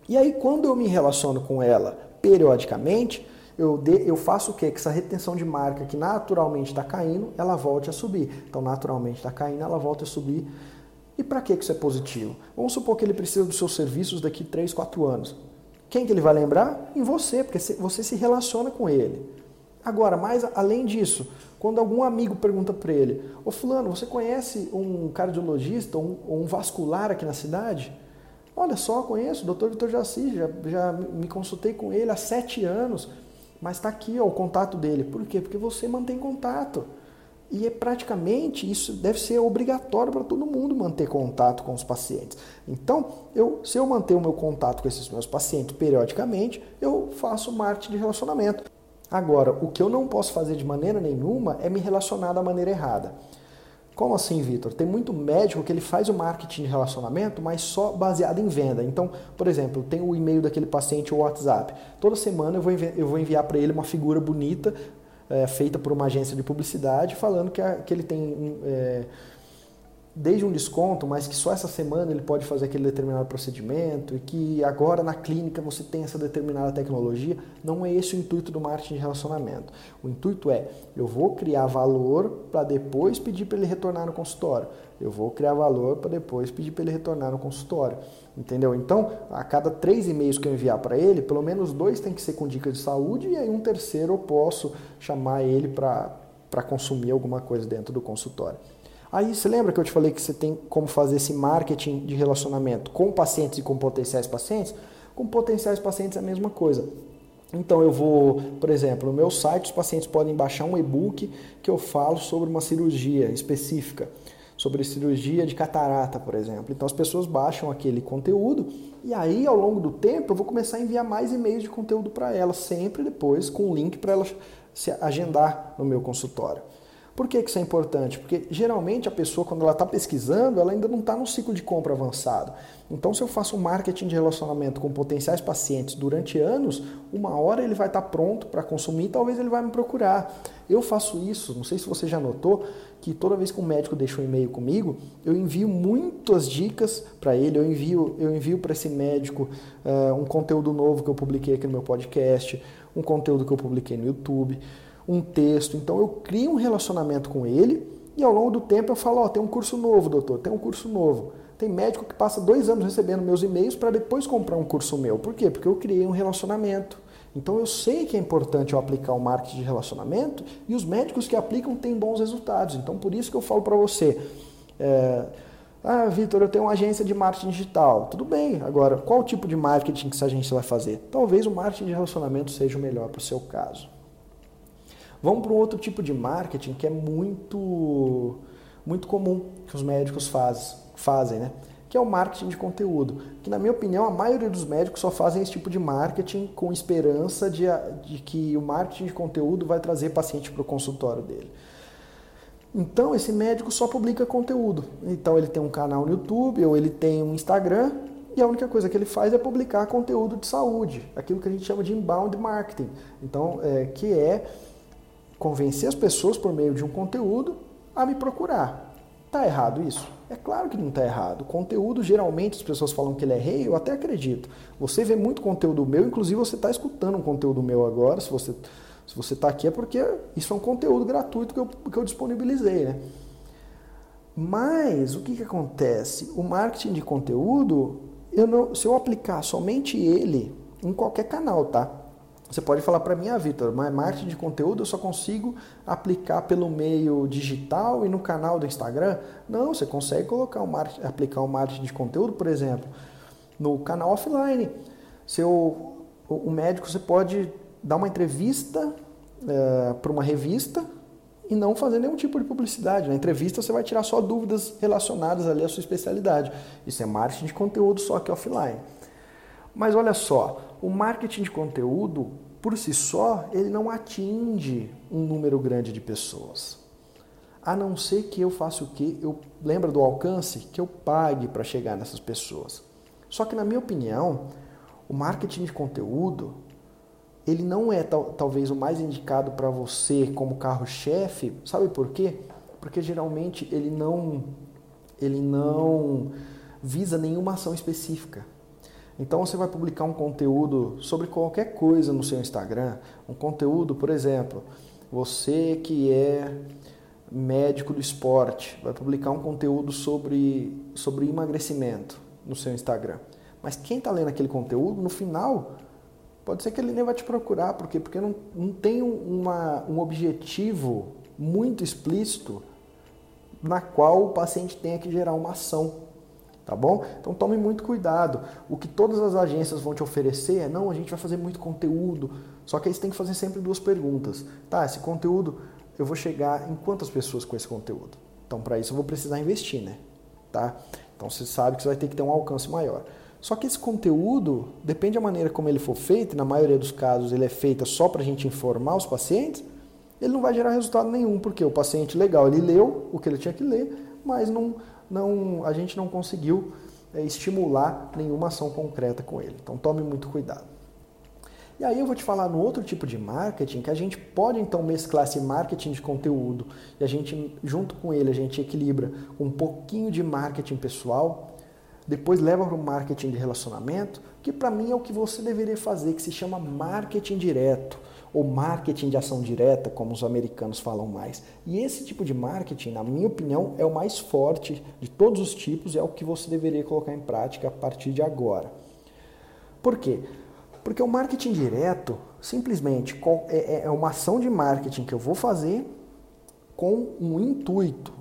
Speaker 1: E aí quando eu me relaciono com ela periodicamente, eu, de, eu faço o quê? Que essa retenção de marca que naturalmente está caindo, ela volte a subir. Então, naturalmente está caindo, ela volta a subir e para que isso é positivo? Vamos supor que ele precisa dos seus serviços daqui 3, 4 anos. Quem que ele vai lembrar? Em você, porque você se relaciona com ele. Agora, mais além disso, quando algum amigo pergunta para ele, ô fulano, você conhece um cardiologista ou um, um, vascular aqui na cidade? Olha só, conheço, o doutor Vitor Jaci, já, já me consultei com ele há sete anos, mas está aqui ó, o contato dele. Por quê? Porque você mantém contato. E é praticamente isso deve ser obrigatório para todo mundo manter contato com os pacientes. Então, eu, se eu manter o meu contato com esses meus pacientes periodicamente, eu faço marketing de relacionamento. Agora, o que eu não posso fazer de maneira nenhuma é me relacionar da maneira errada. Como assim, Vitor? Tem muito médico que ele faz o marketing de relacionamento, mas só baseado em venda. Então, por exemplo, tem o e-mail daquele paciente ou o WhatsApp. Toda semana eu vou enviar para ele uma figura bonita é, feita por uma agência de publicidade falando que, a, que ele tem é, desde um desconto, mas que só essa semana ele pode fazer aquele determinado procedimento e que agora na clínica você tem essa determinada tecnologia, não é esse o intuito do marketing de relacionamento. O intuito é, eu vou criar valor para depois pedir para ele retornar no consultório. Eu vou criar valor para depois pedir para ele retornar no consultório. Entendeu? Então, a cada três e-mails que eu enviar para ele, pelo menos dois tem que ser com dicas de saúde e aí um terceiro eu posso chamar ele para consumir alguma coisa dentro do consultório. Aí você lembra que eu te falei que você tem como fazer esse marketing de relacionamento com pacientes e com potenciais pacientes? Com potenciais pacientes é a mesma coisa. Então eu vou, por exemplo, no meu site os pacientes podem baixar um e-book que eu falo sobre uma cirurgia específica, sobre cirurgia de catarata, por exemplo. Então as pessoas baixam aquele conteúdo e aí ao longo do tempo eu vou começar a enviar mais e-mails de conteúdo para elas, sempre depois com um link para elas se agendar no meu consultório. Por que, isso é importante? Porque geralmente a pessoa, quando ela está pesquisando, ela ainda não está no ciclo de compra avançado. Então, se eu faço um marketing de relacionamento com potenciais pacientes durante anos, uma hora ele vai estar tá pronto para consumir talvez ele vai me procurar. Eu faço isso, não sei se você já notou, que toda vez que um médico deixa um e-mail comigo, eu envio muitas dicas para ele, eu envio, eu envio para esse médico uh, um conteúdo novo que eu publiquei aqui no meu podcast, um conteúdo que eu publiquei no YouTube um texto. Então eu crio um relacionamento com ele e ao longo do tempo eu falo, ó, oh, tem um curso novo, doutor, tem um curso novo. Tem médico que passa dois anos recebendo meus e-mails para depois comprar um curso meu. Por quê? Porque eu criei um relacionamento. Então eu sei que é importante eu aplicar o marketing de relacionamento e os médicos que aplicam têm bons resultados. Então por isso que eu falo para você. É, ah, Vitor, eu tenho uma agência de marketing digital. Tudo bem. Agora, qual tipo de marketing que essa agência vai fazer? Talvez o marketing de relacionamento seja o melhor para o seu caso. Vamos para um outro tipo de marketing que é muito, muito comum que os médicos faz, fazem, né? que é o marketing de conteúdo. Que, na minha opinião, a maioria dos médicos só fazem esse tipo de marketing com esperança de, de que o marketing de conteúdo vai trazer paciente para o consultório dele. Então, esse médico só publica conteúdo. Então, ele tem um canal no YouTube ou ele tem um Instagram e a única coisa que ele faz é publicar conteúdo de saúde, aquilo que a gente chama de inbound marketing. Então, é, que é convencer as pessoas por meio de um conteúdo a me procurar. Tá errado isso? É claro que não está errado. O conteúdo, geralmente, as pessoas falam que ele é rei, eu até acredito. Você vê muito conteúdo meu, inclusive você está escutando um conteúdo meu agora. Se você se você está aqui é porque isso é um conteúdo gratuito que eu, que eu disponibilizei, né? Mas o que, que acontece? O marketing de conteúdo, eu não, se eu aplicar somente ele em qualquer canal, tá? Você pode falar para mim, ah, Vitor, mas marketing de conteúdo eu só consigo aplicar pelo meio digital e no canal do Instagram? Não, você consegue colocar um marketing, aplicar um marketing de conteúdo, por exemplo, no canal offline. Seu, o médico você pode dar uma entrevista é, para uma revista e não fazer nenhum tipo de publicidade. Na entrevista você vai tirar só dúvidas relacionadas ali à sua especialidade. Isso é marketing de conteúdo só que offline. Mas olha só, o marketing de conteúdo, por si só, ele não atinge um número grande de pessoas. A não ser que eu faça o quê? Eu lembra do alcance que eu pague para chegar nessas pessoas. Só que na minha opinião, o marketing de conteúdo, ele não é tal, talvez o mais indicado para você como carro-chefe. Sabe por quê? Porque geralmente ele não ele não visa nenhuma ação específica. Então você vai publicar um conteúdo sobre qualquer coisa no seu Instagram, um conteúdo, por exemplo, você que é médico do esporte, vai publicar um conteúdo sobre, sobre emagrecimento no seu Instagram. Mas quem está lendo aquele conteúdo, no final, pode ser que ele nem vai te procurar, por quê? Porque não, não tem uma, um objetivo muito explícito na qual o paciente tenha que gerar uma ação tá bom? Então tome muito cuidado. O que todas as agências vão te oferecer é, não, a gente vai fazer muito conteúdo, só que aí você tem que fazer sempre duas perguntas. Tá, esse conteúdo, eu vou chegar em quantas pessoas com esse conteúdo? Então para isso eu vou precisar investir, né? Tá? Então você sabe que você vai ter que ter um alcance maior. Só que esse conteúdo, depende da maneira como ele for feito, na maioria dos casos ele é feito só para a gente informar os pacientes, ele não vai gerar resultado nenhum, porque o paciente legal, ele leu o que ele tinha que ler, mas não, não, a gente não conseguiu é, estimular nenhuma ação concreta com ele. Então tome muito cuidado. E aí eu vou te falar no outro tipo de marketing que a gente pode então mesclar esse marketing de conteúdo e a gente junto com ele a gente equilibra um pouquinho de marketing pessoal, depois leva para o marketing de relacionamento, que para mim é o que você deveria fazer, que se chama marketing direto ou marketing de ação direta, como os americanos falam mais. E esse tipo de marketing, na minha opinião, é o mais forte de todos os tipos e é o que você deveria colocar em prática a partir de agora. Por quê? Porque o marketing direto, simplesmente, é, é, é uma ação de marketing que eu vou fazer com um intuito,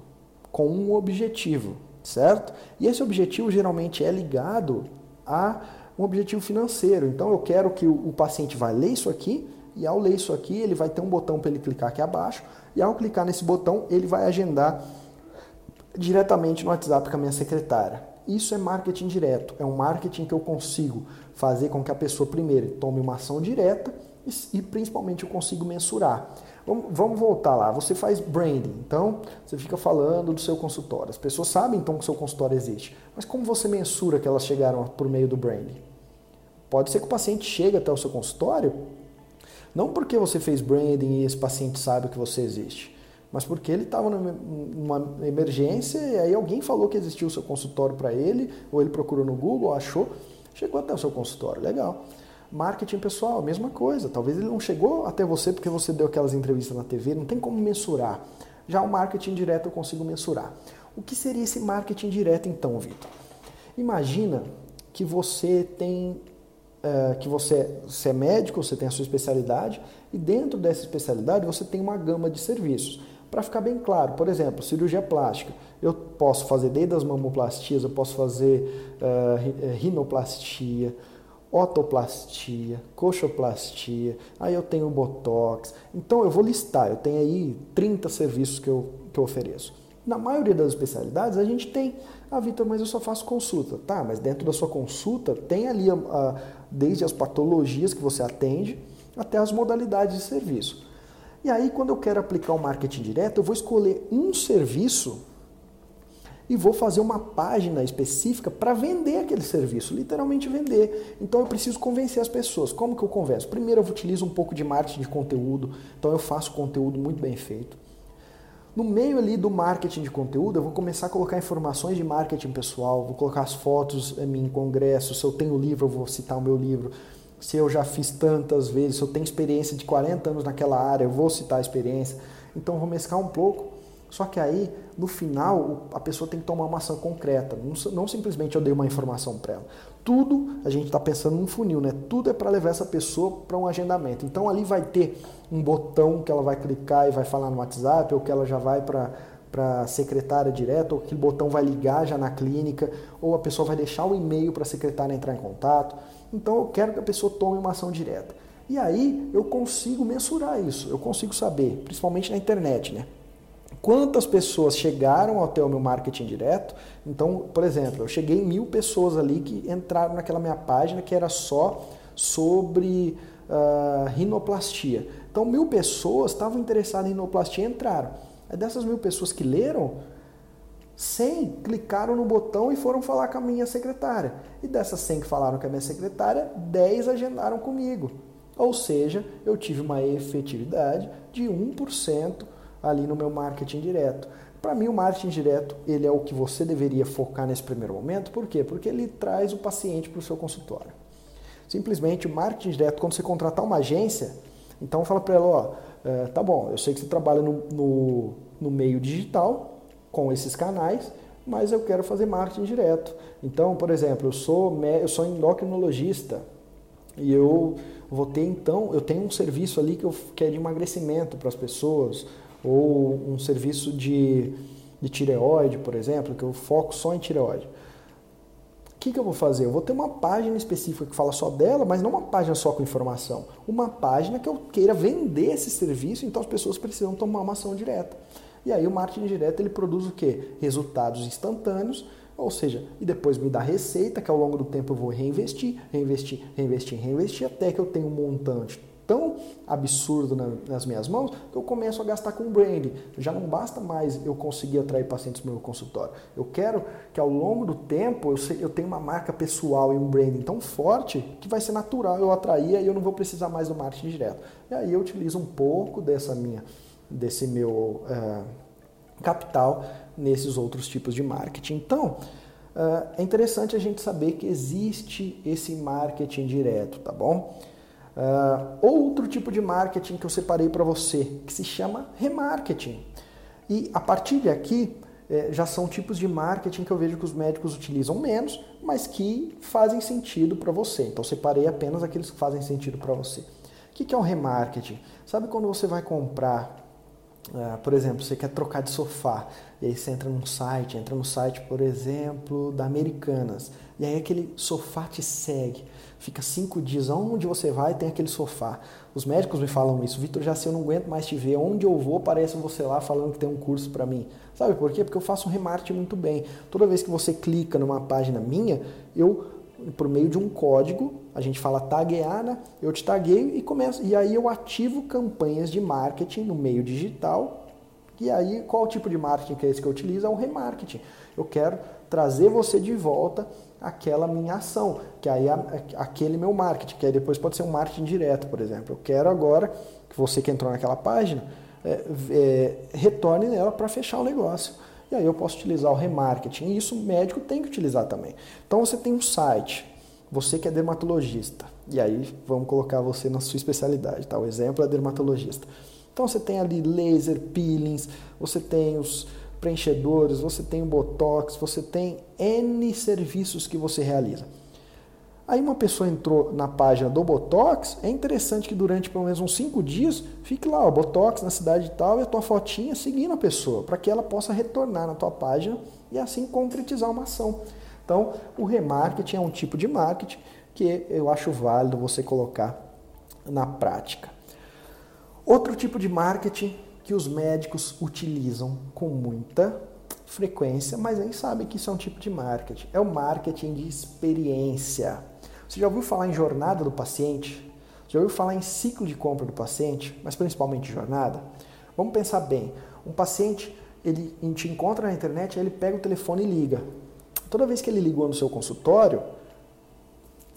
Speaker 1: com um objetivo, certo? E esse objetivo geralmente é ligado a um objetivo financeiro. Então eu quero que o paciente vai ler isso aqui e ao ler isso aqui, ele vai ter um botão para ele clicar aqui abaixo, e ao clicar nesse botão, ele vai agendar diretamente no WhatsApp com a minha secretária. Isso é marketing direto, é um marketing que eu consigo fazer com que a pessoa primeiro tome uma ação direta e, principalmente eu consigo mensurar. Vamos, vamos voltar lá, você faz branding, então você fica falando do seu consultório. As pessoas sabem então que o seu consultório existe, mas como você mensura que elas chegaram por meio do branding? Pode ser que o paciente chegue até o seu consultório não porque você fez branding e esse paciente sabe que você existe, mas porque ele estava numa emergência e aí alguém falou que existia o seu consultório para ele, ou ele procurou no Google, achou, chegou até o seu consultório. Legal. Marketing pessoal, mesma coisa. Talvez ele não chegou até você porque você deu aquelas entrevistas na TV, não tem como mensurar. Já o marketing direto eu consigo mensurar. O que seria esse marketing direto então, Vitor? Imagina que você tem é, que você, você é médico, você tem a sua especialidade, e dentro dessa especialidade você tem uma gama de serviços. Para ficar bem claro, por exemplo, cirurgia plástica. Eu posso fazer desde as mamoplastias, eu posso fazer uh, rinoplastia, otoplastia, coxoplastia, aí eu tenho botox. Então eu vou listar, eu tenho aí 30 serviços que eu, que eu ofereço. Na maioria das especialidades a gente tem, ah Vitor, mas eu só faço consulta. Tá, mas dentro da sua consulta tem ali a, a, desde as patologias que você atende até as modalidades de serviço. E aí, quando eu quero aplicar o marketing direto, eu vou escolher um serviço e vou fazer uma página específica para vender aquele serviço, literalmente vender. Então eu preciso convencer as pessoas. Como que eu converso? Primeiro eu utilizo um pouco de marketing de conteúdo, então eu faço conteúdo muito bem feito. No meio ali do marketing de conteúdo, eu vou começar a colocar informações de marketing pessoal, vou colocar as fotos em congressos, se eu tenho livro, eu vou citar o meu livro. Se eu já fiz tantas vezes, se eu tenho experiência de 40 anos naquela área, eu vou citar a experiência. Então vou mesclar um pouco. Só que aí, no final, a pessoa tem que tomar uma ação concreta. Não, não simplesmente eu dei uma informação para ela. Tudo, a gente está pensando num funil, né? Tudo é para levar essa pessoa para um agendamento. Então ali vai ter um botão que ela vai clicar e vai falar no WhatsApp, ou que ela já vai para para secretária direto, ou aquele botão vai ligar já na clínica, ou a pessoa vai deixar o e-mail para a secretária entrar em contato. Então eu quero que a pessoa tome uma ação direta. E aí eu consigo mensurar isso, eu consigo saber, principalmente na internet, né? Quantas pessoas chegaram até o meu marketing direto. Então, por exemplo, eu cheguei em mil pessoas ali que entraram naquela minha página que era só sobre uh, rinoplastia. Então, mil pessoas estavam interessadas em rinoplastia e entraram. Aí dessas mil pessoas que leram, 100 clicaram no botão e foram falar com a minha secretária. E dessas 100 que falaram com a minha secretária, 10 agendaram comigo. Ou seja, eu tive uma efetividade de 1% ali no meu marketing direto. Para mim, o marketing direto ele é o que você deveria focar nesse primeiro momento. Por quê? Porque ele traz o paciente para o seu consultório. Simplesmente o marketing direto, quando você contratar uma agência, então fala para ela, ó, é, tá bom, eu sei que você trabalha no, no, no meio digital com esses canais, mas eu quero fazer marketing direto. Então, por exemplo, eu sou, eu sou endocrinologista e eu vou ter então, eu tenho um serviço ali que, eu, que é de emagrecimento para as pessoas, ou um serviço de, de tireoide, por exemplo, que eu foco só em tireoide. O que, que eu vou fazer? Eu vou ter uma página específica que fala só dela, mas não uma página só com informação. Uma página que eu queira vender esse serviço, então as pessoas precisam tomar uma ação direta. E aí o marketing direto ele produz o quê? Resultados instantâneos, ou seja, e depois me dá receita que ao longo do tempo eu vou reinvestir, reinvestir, reinvestir, reinvestir, até que eu tenha um montante tão absurdo na, nas minhas mãos que eu começo a gastar com branding. Já não basta mais eu conseguir atrair pacientes no meu consultório. Eu quero que ao longo do tempo eu, eu tenha uma marca pessoal e um branding tão forte que vai ser natural eu atrair e eu não vou precisar mais do marketing direto. E aí eu utilizo um pouco dessa minha, desse meu uh, capital nesses outros tipos de marketing. Então, uh, é interessante a gente saber que existe esse marketing direto, tá bom? Uh, outro tipo de marketing que eu separei para você, que se chama remarketing. E a partir de aqui, eh, já são tipos de marketing que eu vejo que os médicos utilizam menos, mas que fazem sentido para você. Então, separei apenas aqueles que fazem sentido para você. O que, que é o remarketing? Sabe quando você vai comprar Uh, por exemplo, você quer trocar de sofá, e aí você entra num site, entra no site, por exemplo, da Americanas, e aí aquele sofá te segue fica cinco dias, aonde você vai tem aquele sofá. Os médicos me falam isso, Vitor, já se eu não aguento mais te ver, onde eu vou aparece você lá falando que tem um curso para mim. Sabe por quê? Porque eu faço um remarketing muito bem. Toda vez que você clica numa página minha, eu por meio de um código, a gente fala taguear, né? Eu te tagueio e começo, e aí eu ativo campanhas de marketing no meio digital. E aí, qual tipo de marketing que é esse que eu utilizo? É o remarketing. Eu quero trazer você de volta aquela minha ação, que aí é aquele meu marketing, que aí depois pode ser um marketing direto, por exemplo. Eu quero agora que você que entrou naquela página é, é, retorne nela para fechar o negócio. E aí eu posso utilizar o remarketing. E isso o médico tem que utilizar também. Então você tem um site, você que é dermatologista, e aí vamos colocar você na sua especialidade, tá? O exemplo é dermatologista. Então você tem ali laser, peelings, você tem os preenchedores, você tem o Botox, você tem N serviços que você realiza. Aí uma pessoa entrou na página do Botox, é interessante que durante pelo menos uns 5 dias fique lá, Botox na cidade tal, e a tua fotinha seguindo a pessoa, para que ela possa retornar na tua página e assim concretizar uma ação. Então, o remarketing é um tipo de marketing que eu acho válido você colocar na prática. Outro tipo de marketing que os médicos utilizam com muita frequência, mas nem sabem que isso é um tipo de marketing. É o marketing de experiência. Você já ouviu falar em jornada do paciente? Já ouviu falar em ciclo de compra do paciente, mas principalmente jornada? Vamos pensar bem. Um paciente, ele te encontra na internet, ele pega o telefone e liga. Toda vez que ele ligou no seu consultório,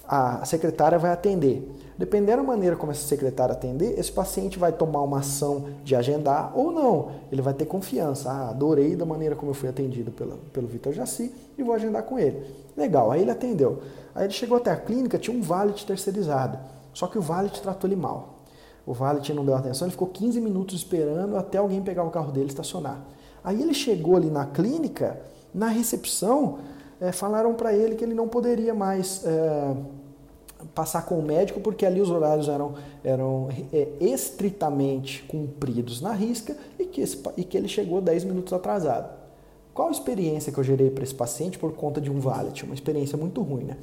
Speaker 1: a secretária vai atender. Dependendo da maneira como essa secretária atender, esse paciente vai tomar uma ação de agendar ou não. Ele vai ter confiança. Ah, adorei da maneira como eu fui atendido pelo, pelo Vitor Jaci e vou agendar com ele. Legal, aí ele atendeu. Aí ele chegou até a clínica, tinha um valet terceirizado. Só que o valet tratou ele mal. O valet não deu atenção, ele ficou 15 minutos esperando até alguém pegar o carro dele e estacionar. Aí ele chegou ali na clínica, na recepção, é, falaram para ele que ele não poderia mais. É, passar com o médico, porque ali os horários eram, eram é, estritamente cumpridos na risca e que, esse, e que ele chegou 10 minutos atrasado. Qual a experiência que eu gerei para esse paciente por conta de um valet? Uma experiência muito ruim, né?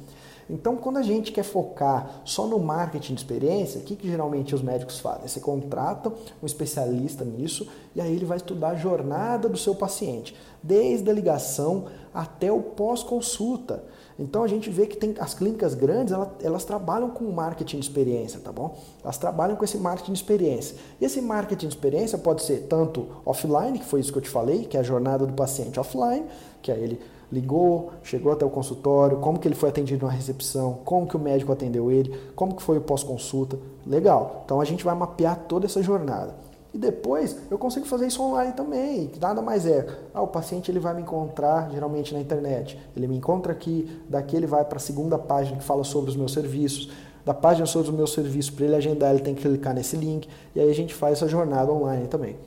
Speaker 1: Então, quando a gente quer focar só no marketing de experiência, o que, que geralmente os médicos fazem? Você contrata um especialista nisso e aí ele vai estudar a jornada do seu paciente, desde a ligação até o pós-consulta. Então a gente vê que tem as clínicas grandes, elas, elas, trabalham com marketing de experiência, tá bom? Elas trabalham com esse marketing de experiência. E esse marketing de experiência pode ser tanto offline, que foi isso que eu te falei, que é a jornada do paciente offline, que é ele ligou, chegou até o consultório, como que ele foi atendido na recepção, como que o médico atendeu ele, como que foi o pós-consulta. Legal. Então a gente vai mapear toda essa jornada. E depois eu consigo fazer isso online também, nada mais é. Ah, o paciente ele vai me encontrar geralmente na internet. Ele me encontra aqui, daqui ele vai para a segunda página que fala sobre os meus serviços. Da página sobre os meus serviços, para ele agendar, ele tem que clicar nesse link e aí a gente faz essa jornada online também.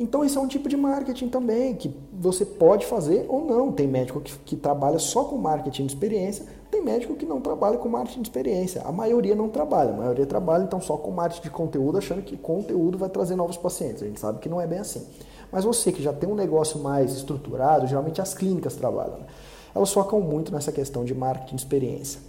Speaker 1: Então, isso é um tipo de marketing também, que você pode fazer ou não. Tem médico que, que, trabalha só com marketing de experiência, tem médico que não trabalha com marketing de experiência. A maioria não trabalha, a maioria trabalha então só com marketing de conteúdo, achando que conteúdo vai trazer novos pacientes. A gente sabe que não é bem assim. Mas você que já tem um negócio mais estruturado, geralmente as clínicas trabalham, né? elas focam muito nessa questão de marketing de experiência.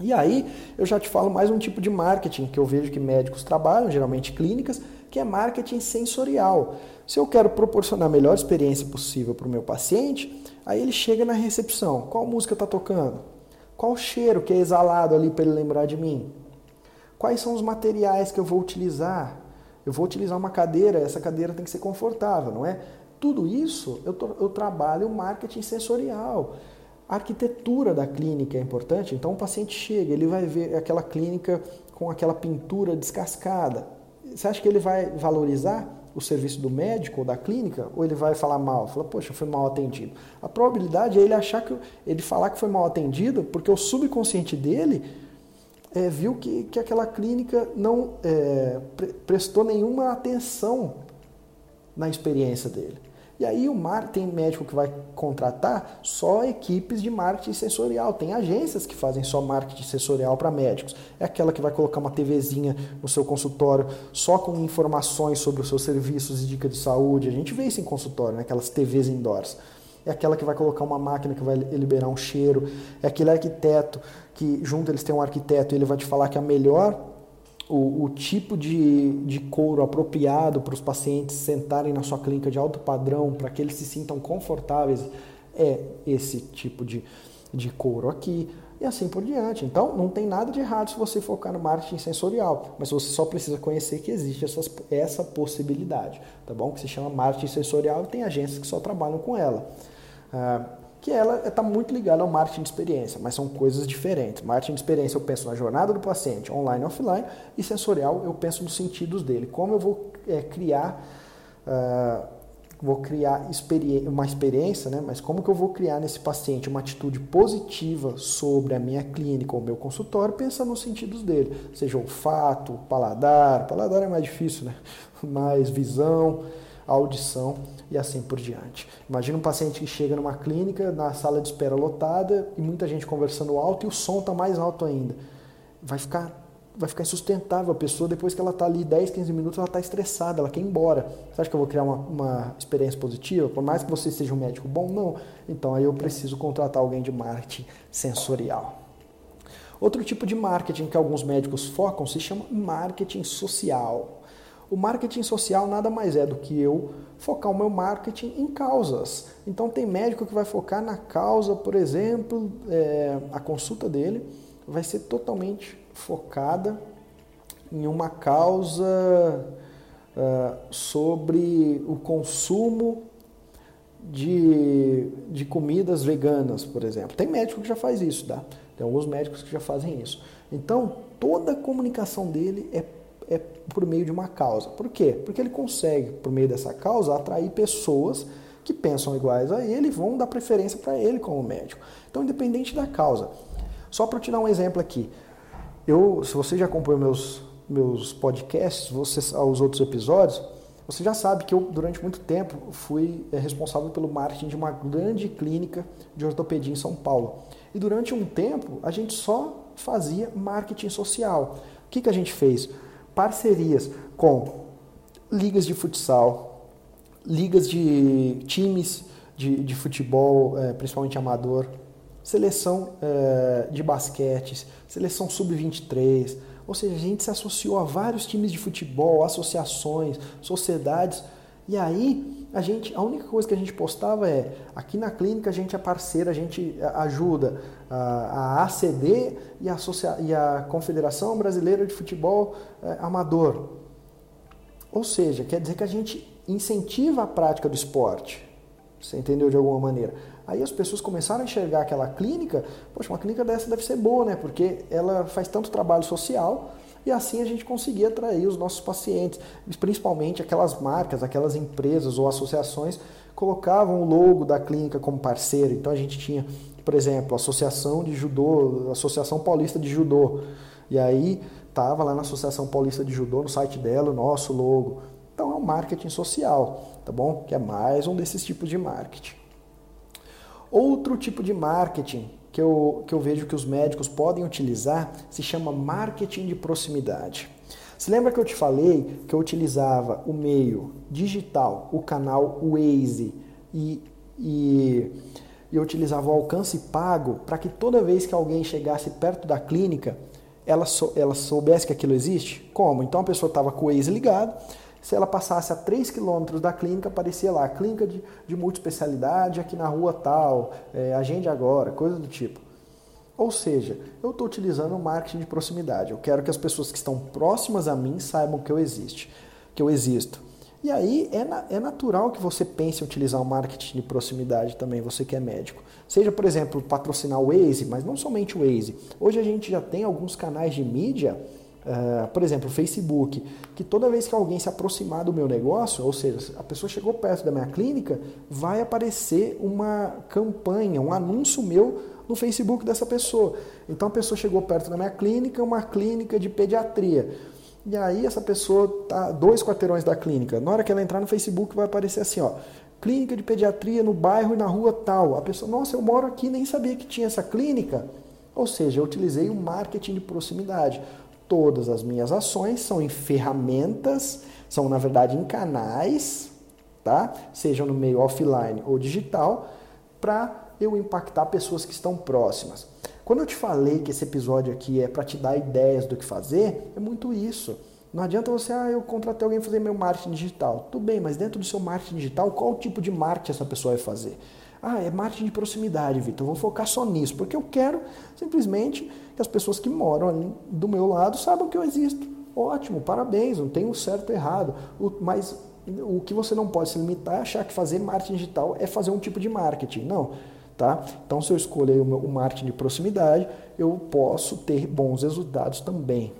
Speaker 1: E aí eu já te falo mais um tipo de marketing que eu vejo que médicos trabalham, geralmente clínicas, que é marketing sensorial. Se eu quero proporcionar a melhor experiência possível para o meu paciente, aí ele chega na recepção. Qual música está tocando? Qual cheiro que é exalado ali para ele lembrar de mim? Quais são os materiais que eu vou utilizar? Eu vou utilizar uma cadeira, essa cadeira tem que ser confortável, não é? Tudo isso eu, eu trabalho marketing sensorial. A arquitetura da clínica é importante, então o paciente chega, ele vai ver aquela clínica com aquela pintura descascada. Você acha que ele vai valorizar o serviço do médico ou da clínica ou ele vai falar mal? Fala, poxa, foi mal atendido. A probabilidade é ele achar que ele falar que foi mal atendido porque o subconsciente dele é, viu que, que aquela clínica não é, pre prestou nenhuma atenção na experiência dele. E aí o mar, tem médico que vai contratar só equipes de marketing sensorial. Tem agências que fazem só marketing sensorial para médicos. É aquela que vai colocar uma TVzinha no seu consultório só com informações sobre os seus serviços e dicas de saúde. A gente vê isso em consultório, né? aquelas TVs indoors. É aquela que vai colocar uma máquina que vai liberar um cheiro. É aquele arquiteto que junto eles têm um arquiteto e ele vai te falar que a melhor o, o tipo de, de couro apropriado para os pacientes sentarem na sua clínica de alto padrão, para que eles se sintam confortáveis, é esse tipo de, de couro aqui e assim por diante. Então, não tem nada de errado se você focar no marketing sensorial, mas você só precisa conhecer que existe essas, essa possibilidade, tá bom? Que se chama marketing sensorial e tem agências que só trabalham com ela. Ah, que ela está muito ligada ao marketing de experiência, mas são coisas diferentes. Marketing de experiência eu penso na jornada do paciente, online e offline, e sensorial eu penso nos sentidos dele. Como eu vou é, criar, uh, vou criar uma experiência, né? mas como que eu vou criar nesse paciente uma atitude positiva sobre a minha clínica ou meu consultório, pensando nos sentidos dele, seja olfato, paladar, paladar é mais difícil, né? mais visão, audição e assim por diante. Imagina um paciente que chega numa clínica, na sala de espera lotada e muita gente conversando alto e o som está mais alto ainda. Vai ficar vai ficar insustentável a pessoa depois que ela está ali 10, 15 minutos, ela está estressada, ela quer ir embora. Você acha que eu vou criar uma, uma experiência positiva? Por mais que você seja um médico bom? Não. Então aí eu preciso contratar alguém de marketing sensorial. Outro tipo de marketing que alguns médicos focam se chama marketing social. O marketing social nada mais é do que eu focar o meu marketing em causas. Então tem médico que vai focar na causa, por exemplo, é, a consulta dele vai ser totalmente focada em uma causa uh, sobre o consumo de, de comidas veganas, por exemplo. Tem médico que já faz isso, tá? Tem alguns médicos que já fazem isso. Então, toda a comunicação dele é é por meio de uma causa. Por quê? Porque ele consegue, por meio dessa causa, atrair pessoas que pensam iguais a ele e vão dar preferência para ele como médico. Então, independente da causa. Só para te dar um exemplo aqui. Eu, se você já acompanhou meus, meus podcasts, você, os outros episódios, você já sabe que eu, durante muito tempo, fui é, responsável pelo marketing de uma grande clínica de ortopedia em São Paulo. E durante um tempo, a gente só fazia marketing social. O que, que a gente fez? Parcerias com ligas de futsal, ligas de times de, de futebol, é, principalmente amador, seleção é, de basquete, seleção sub-23. Ou seja, a gente se associou a vários times de futebol, associações, sociedades. E aí, a gente, a única coisa que a gente postava é: aqui na clínica a gente é parceira, a gente ajuda a, ACD e a, e a, Confederação Brasileira de Futebol é, Amador. Ou seja, quer dizer que a gente incentiva a prática do esporte. Você entendeu de alguma maneira? Aí as pessoas começaram a enxergar aquela clínica, poxa, uma clínica dessa deve ser boa, né? Porque ela faz tanto trabalho social e assim a gente conseguia atrair os nossos pacientes, principalmente aquelas marcas, aquelas empresas ou associações colocavam o logo da clínica como parceiro. Então a gente tinha por exemplo, Associação de Judô, Associação Paulista de Judô. E aí tava lá na Associação Paulista de Judô, no site dela, o nosso logo. Então é um marketing social, tá bom? Que é mais um desses tipos de marketing. Outro tipo de marketing que eu, que eu vejo que os médicos podem utilizar se chama marketing de proximidade. Se lembra que eu te falei que eu utilizava o meio digital, o canal Waze e, e e eu utilizava o alcance pago para que toda vez que alguém chegasse perto da clínica, ela, sou, ela soubesse que aquilo existe. Como? Então a pessoa estava com o Waze ligado, se ela passasse a 3 quilômetros da clínica, aparecia lá, clínica de, de multiespecialidade aqui na rua tal, é, agende agora, coisa do tipo. Ou seja, eu estou utilizando o marketing de proximidade. Eu quero que as pessoas que estão próximas a mim saibam que eu existo, que eu existo. E aí é, na, é natural que você pense em utilizar o marketing de proximidade também, você que é médico. Seja, por exemplo, patrocinar o Waze, mas não somente o Waze. Hoje a gente já tem alguns canais de mídia, uh, por exemplo, o Facebook, que toda vez que alguém se aproximar do meu negócio, ou seja, a pessoa chegou perto da minha clínica, vai aparecer uma campanha, um anúncio meu no Facebook dessa pessoa. Então a pessoa chegou perto da minha clínica, uma clínica de pediatria. E aí essa pessoa tá dois quarteirões da clínica. Na hora que ela entrar no Facebook vai aparecer assim, ó, clínica de pediatria no bairro e na rua tal. A pessoa, nossa, eu moro aqui, nem sabia que tinha essa clínica. Ou seja, eu utilizei o marketing de proximidade. Todas as minhas ações são em ferramentas, são na verdade em canais, tá? Sejam no meio offline ou digital, para eu impactar pessoas que estão próximas. Quando eu te falei que esse episódio aqui é para te dar ideias do que fazer, é muito isso. Não adianta você, ah, eu contratei alguém fazer meu marketing digital. Tudo bem, mas dentro do seu marketing digital, qual tipo de marketing essa pessoa vai fazer? Ah, é marketing de proximidade, Vitor. Vou focar só nisso, porque eu quero simplesmente que as pessoas que moram ali do meu lado saibam que eu existo. Ótimo, parabéns, não tem um certo errado. mas o que você não pode se limitar é achar que fazer marketing digital é fazer um tipo de marketing. Não. Tá? Então, se eu escolher o marketing de proximidade, eu posso ter bons resultados também.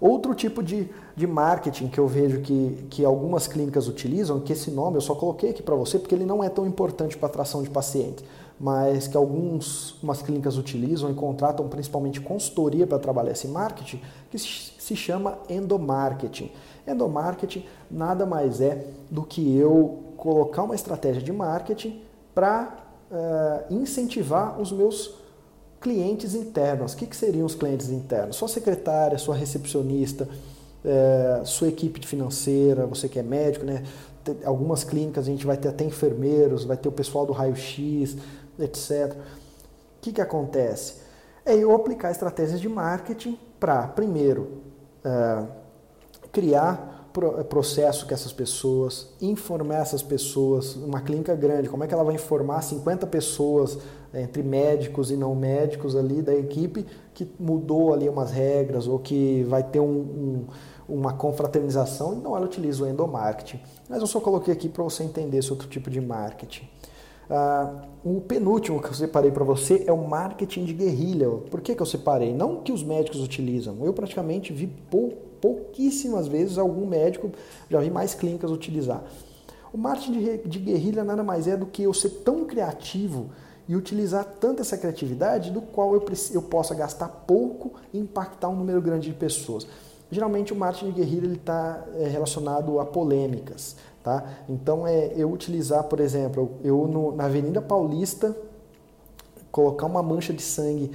Speaker 1: Outro tipo de, de marketing que eu vejo que, que algumas clínicas utilizam, que esse nome eu só coloquei aqui para você porque ele não é tão importante para atração de pacientes, mas que algumas clínicas utilizam e contratam principalmente consultoria para trabalhar esse marketing, que se chama endomarketing. Endomarketing nada mais é do que eu colocar uma estratégia de marketing para uh, incentivar os meus clientes internos. O que, que seriam os clientes internos? Sua secretária, sua recepcionista, uh, sua equipe financeira, você que é médico, né? Algumas clínicas a gente vai ter até enfermeiros, vai ter o pessoal do raio-x, etc. O que, que acontece? É eu aplicar estratégias de marketing para, primeiro, uh, criar é, processo que essas pessoas, informar essas pessoas, uma clínica grande, como é que ela vai informar 50 pessoas, né, entre médicos e não médicos ali da equipe, que mudou ali umas regras ou que vai ter um, um, uma confraternização, então ela utiliza o endomarketing. Mas eu só coloquei aqui para você entender esse outro tipo de marketing. Uh, o penúltimo que eu separei para você é o marketing de guerrilha. Por que, que eu separei? Não que os médicos utilizam, eu praticamente vi pouco pouquíssimas vezes algum médico, já vi mais clínicas utilizar. O marketing de, de guerrilha nada mais é do que eu ser tão criativo e utilizar tanta essa criatividade do qual eu, eu possa gastar pouco e impactar um número grande de pessoas. Geralmente o marketing de guerrilha está é, relacionado a polêmicas. Tá? Então é eu utilizar, por exemplo, eu no, na Avenida Paulista colocar uma mancha de sangue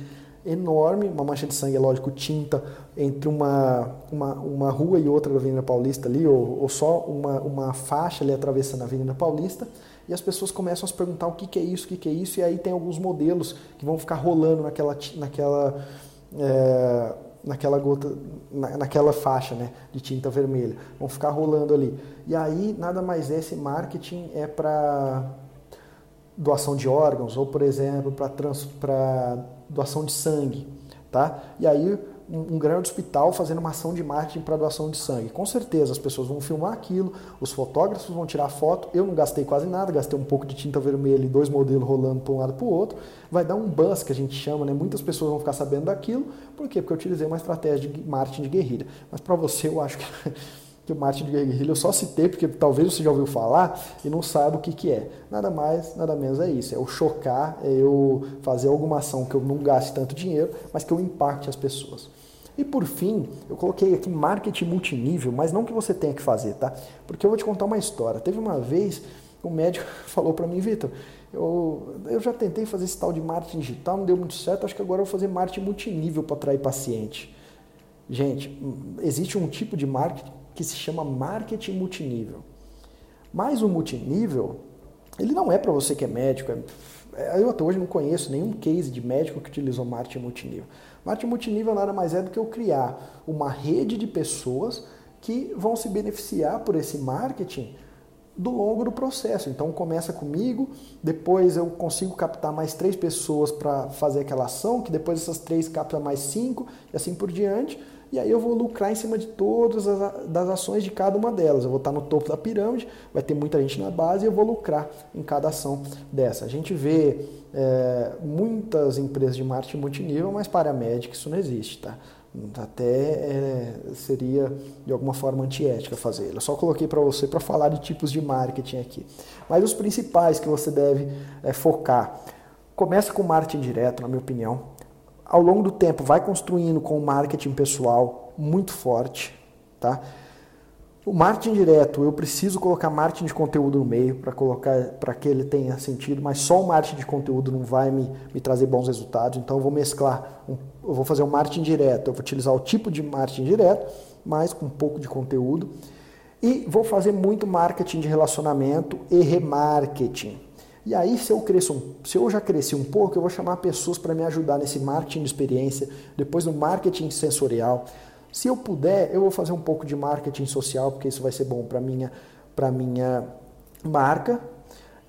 Speaker 1: enorme, uma mancha de sangue, é lógico, tinta entre uma, uma, uma rua e outra da Avenida Paulista ali, ou, ou só uma, uma faixa ali atravessando a Avenida Paulista, e as pessoas começam a se perguntar o que, que é isso, o que, que é isso, e aí tem alguns modelos que vão ficar rolando naquela, naquela, é, naquela gota, na, naquela faixa né, de tinta vermelha, vão ficar rolando ali. E aí nada mais esse marketing é para doação de órgãos, ou por exemplo, para doação de sangue, tá? E aí um, grande hospital fazendo uma ação de marketing para doação de sangue. Com certeza as pessoas vão filmar aquilo, os fotógrafos vão tirar foto. Eu não gastei quase nada, gastei um pouco de tinta vermelha e dois modelos rolando para um lado para o outro. Vai dar um buzz que a gente chama, né? Muitas pessoas vão ficar sabendo daquilo. Por quê? Porque eu utilizei uma estratégia de marketing de guerrilha. Mas para você, eu acho que que o Martin de Guerrilha eu só citei porque talvez você já ouviu falar e não saiba o que, que é. Nada mais, nada menos é isso. É o chocar, é eu fazer alguma ação que eu não gaste tanto dinheiro, mas que eu impacte as pessoas. E por fim, eu coloquei aqui marketing multinível, mas não que você tenha que fazer, tá? Porque eu vou te contar uma história. Teve uma vez, um médico falou para mim, Vitor, eu, eu já tentei fazer esse tal de marketing digital, não deu muito certo, acho que agora eu vou fazer marketing multinível para atrair paciente. Gente, existe um tipo de marketing que se chama marketing multinível. Mas o multinível, ele não é para você que é médico. É, eu até hoje não conheço nenhum case de médico que utilizou marketing multinível. Marketing multinível nada mais é do que eu criar uma rede de pessoas que vão se beneficiar por esse marketing do longo do processo. Então começa comigo, depois eu consigo captar mais três pessoas para fazer aquela ação, que depois essas três captam mais cinco e assim por diante. E aí eu vou lucrar em cima de todas as das ações de cada uma delas. Eu vou estar no topo da pirâmide, vai ter muita gente na base e eu vou lucrar em cada ação dessa. A gente vê é, muitas empresas de marketing multinível, mas para a médica isso não existe, tá? Até é, seria de alguma forma antiética fazer. Eu só coloquei para você para falar de tipos de marketing aqui. Mas os principais que você deve é, focar. Começa com marketing direto, na minha opinião ao longo do tempo vai construindo com o marketing pessoal muito forte, tá? O marketing direto, eu preciso colocar marketing de conteúdo no meio para colocar para que ele tenha sentido, mas só o marketing de conteúdo não vai me, me trazer bons resultados. Então eu vou mesclar, um, eu vou fazer um marketing direto, eu vou utilizar o tipo de marketing direto, mas com um pouco de conteúdo. E vou fazer muito marketing de relacionamento e remarketing. E aí, se eu cresço, se eu já cresci um pouco, eu vou chamar pessoas para me ajudar nesse marketing de experiência, depois no marketing sensorial. Se eu puder, eu vou fazer um pouco de marketing social, porque isso vai ser bom para minha para minha marca,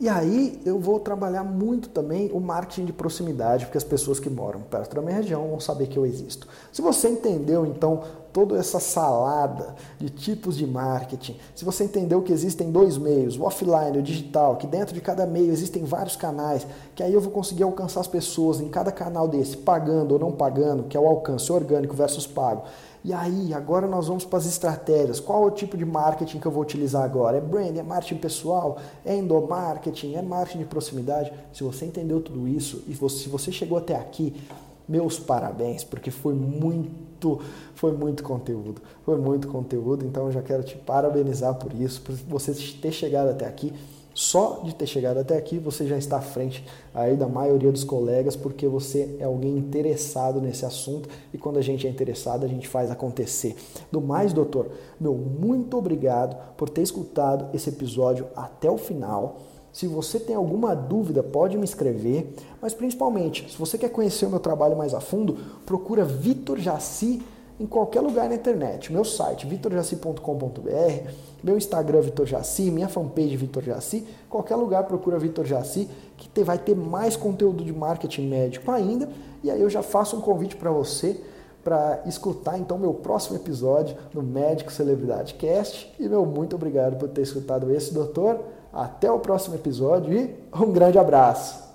Speaker 1: e aí eu vou trabalhar muito também o marketing de proximidade, porque as pessoas que moram perto da minha região vão saber que eu existo. Se você entendeu então toda essa salada de tipos de marketing, se você entendeu que existem dois meios, o offline e o digital, que dentro de cada meio existem vários canais, que aí eu vou conseguir alcançar as pessoas em cada canal desse, pagando ou não pagando, que é o alcance orgânico versus pago. E aí, agora nós vamos para as estratégias. Qual é o tipo de marketing que eu vou utilizar agora? É brand, é marketing pessoal, é endomarketing, é marketing de proximidade? Se você entendeu tudo isso e se você chegou até aqui, meus parabéns, porque foi muito, foi muito conteúdo. Foi muito conteúdo, então eu já quero te parabenizar por isso, por você ter chegado até aqui. Só de ter chegado até aqui, você já está à frente aí da maioria dos colegas, porque você é alguém interessado nesse assunto e quando a gente é interessado, a gente faz acontecer. Do mais, doutor, meu muito obrigado por ter escutado esse episódio até o final. Se você tem alguma dúvida, pode me escrever, mas principalmente, se você quer conhecer o meu trabalho mais a fundo, procura Vitor Jaci em qualquer lugar na internet. Meu site, vitorjaci.com.br, meu Instagram, Vitor Jaci, minha fanpage, Vitor Jaci, qualquer lugar procura Vitor Jaci, que vai ter mais conteúdo de marketing médico ainda. E aí eu já faço um convite para você para escutar então meu próximo episódio no Médico Celebridade Cast. E meu muito obrigado por ter escutado esse, doutor. Até o próximo episódio e um grande abraço.